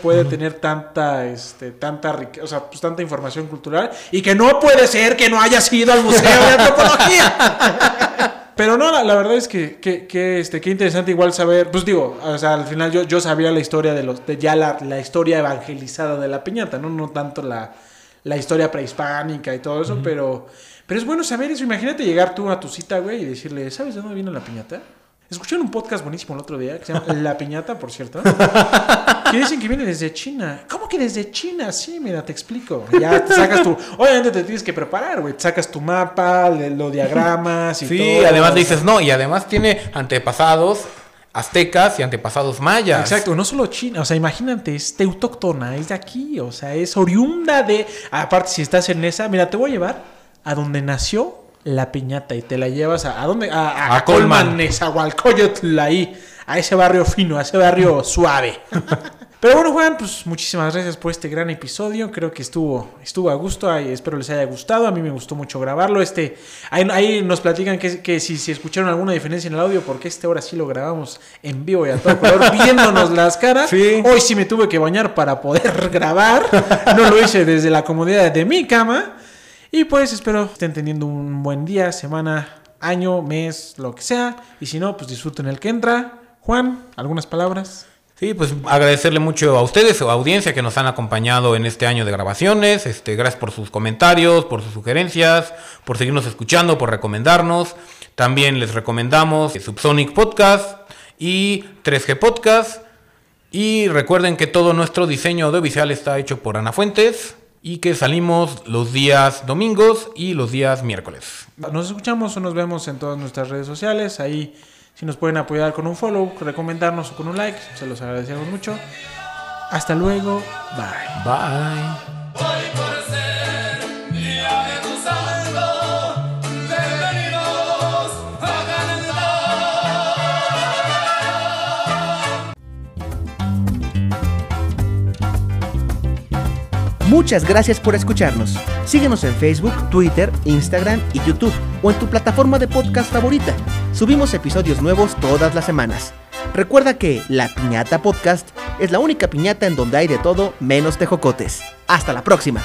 puede tener tanta este tanta riqueza, o sea, pues tanta información cultural y que no puede ser que no haya sido al museo de antropología. Pero no, la, la verdad es que, que, que, este, qué interesante igual saber, pues digo, o sea, al final yo, yo sabía la historia de los, de ya la, la historia evangelizada de la piñata, no, no tanto la, la historia prehispánica y todo eso, pero, pero es bueno saber eso. Imagínate llegar tú a tu cita, güey, y decirle, ¿sabes de dónde viene la piñata? Escuché un podcast buenísimo el otro día que se llama La Piñata, por cierto. Que dicen que viene desde China. ¿Cómo que desde China? Sí, mira, te explico. Ya te sacas tu. Obviamente te tienes que preparar, güey. Sacas tu mapa, los diagramas y Sí, todo. además dices no, y además tiene antepasados aztecas y antepasados mayas. Exacto, no solo China, o sea, imagínate, es teutóctona, es de aquí, o sea, es oriunda de. Aparte, si estás en esa, mira, te voy a llevar a donde nació la piñata y te la llevas a. ¿A dónde? A, a, A Colman, Colman. Nezahualcóyotl, ahí, a ese barrio fino, a ese barrio suave. Pero bueno, Juan, pues muchísimas gracias por este gran episodio. Creo que estuvo, estuvo a gusto. Ay, espero les haya gustado. A mí me gustó mucho grabarlo. Este, ahí, ahí nos platican que, que si, si escucharon alguna diferencia en el audio, porque este ahora sí lo grabamos en vivo y a todo color, viéndonos las caras. Sí. Hoy sí me tuve que bañar para poder grabar. No lo hice desde la comodidad de mi cama. Y pues espero estén teniendo un buen día, semana, año, mes, lo que sea. Y si no, pues disfruten el que entra. Juan, ¿algunas palabras? Sí, pues agradecerle mucho a ustedes, a audiencia que nos han acompañado en este año de grabaciones. Este, gracias por sus comentarios, por sus sugerencias, por seguirnos escuchando, por recomendarnos. También les recomendamos Subsonic Podcast y 3G Podcast. Y recuerden que todo nuestro diseño audiovisual está hecho por Ana Fuentes y que salimos los días domingos y los días miércoles. Nos escuchamos o nos vemos en todas nuestras redes sociales. Ahí, si nos pueden apoyar con un follow, recomendarnos o con un like, se los agradecemos mucho. Hasta luego. Bye. Bye. Muchas gracias por escucharnos. Síguenos en Facebook, Twitter, Instagram y YouTube o en tu plataforma de podcast favorita. Subimos episodios nuevos todas las semanas. Recuerda que La Piñata Podcast es la única piñata en donde hay de todo menos tejocotes. Hasta la próxima.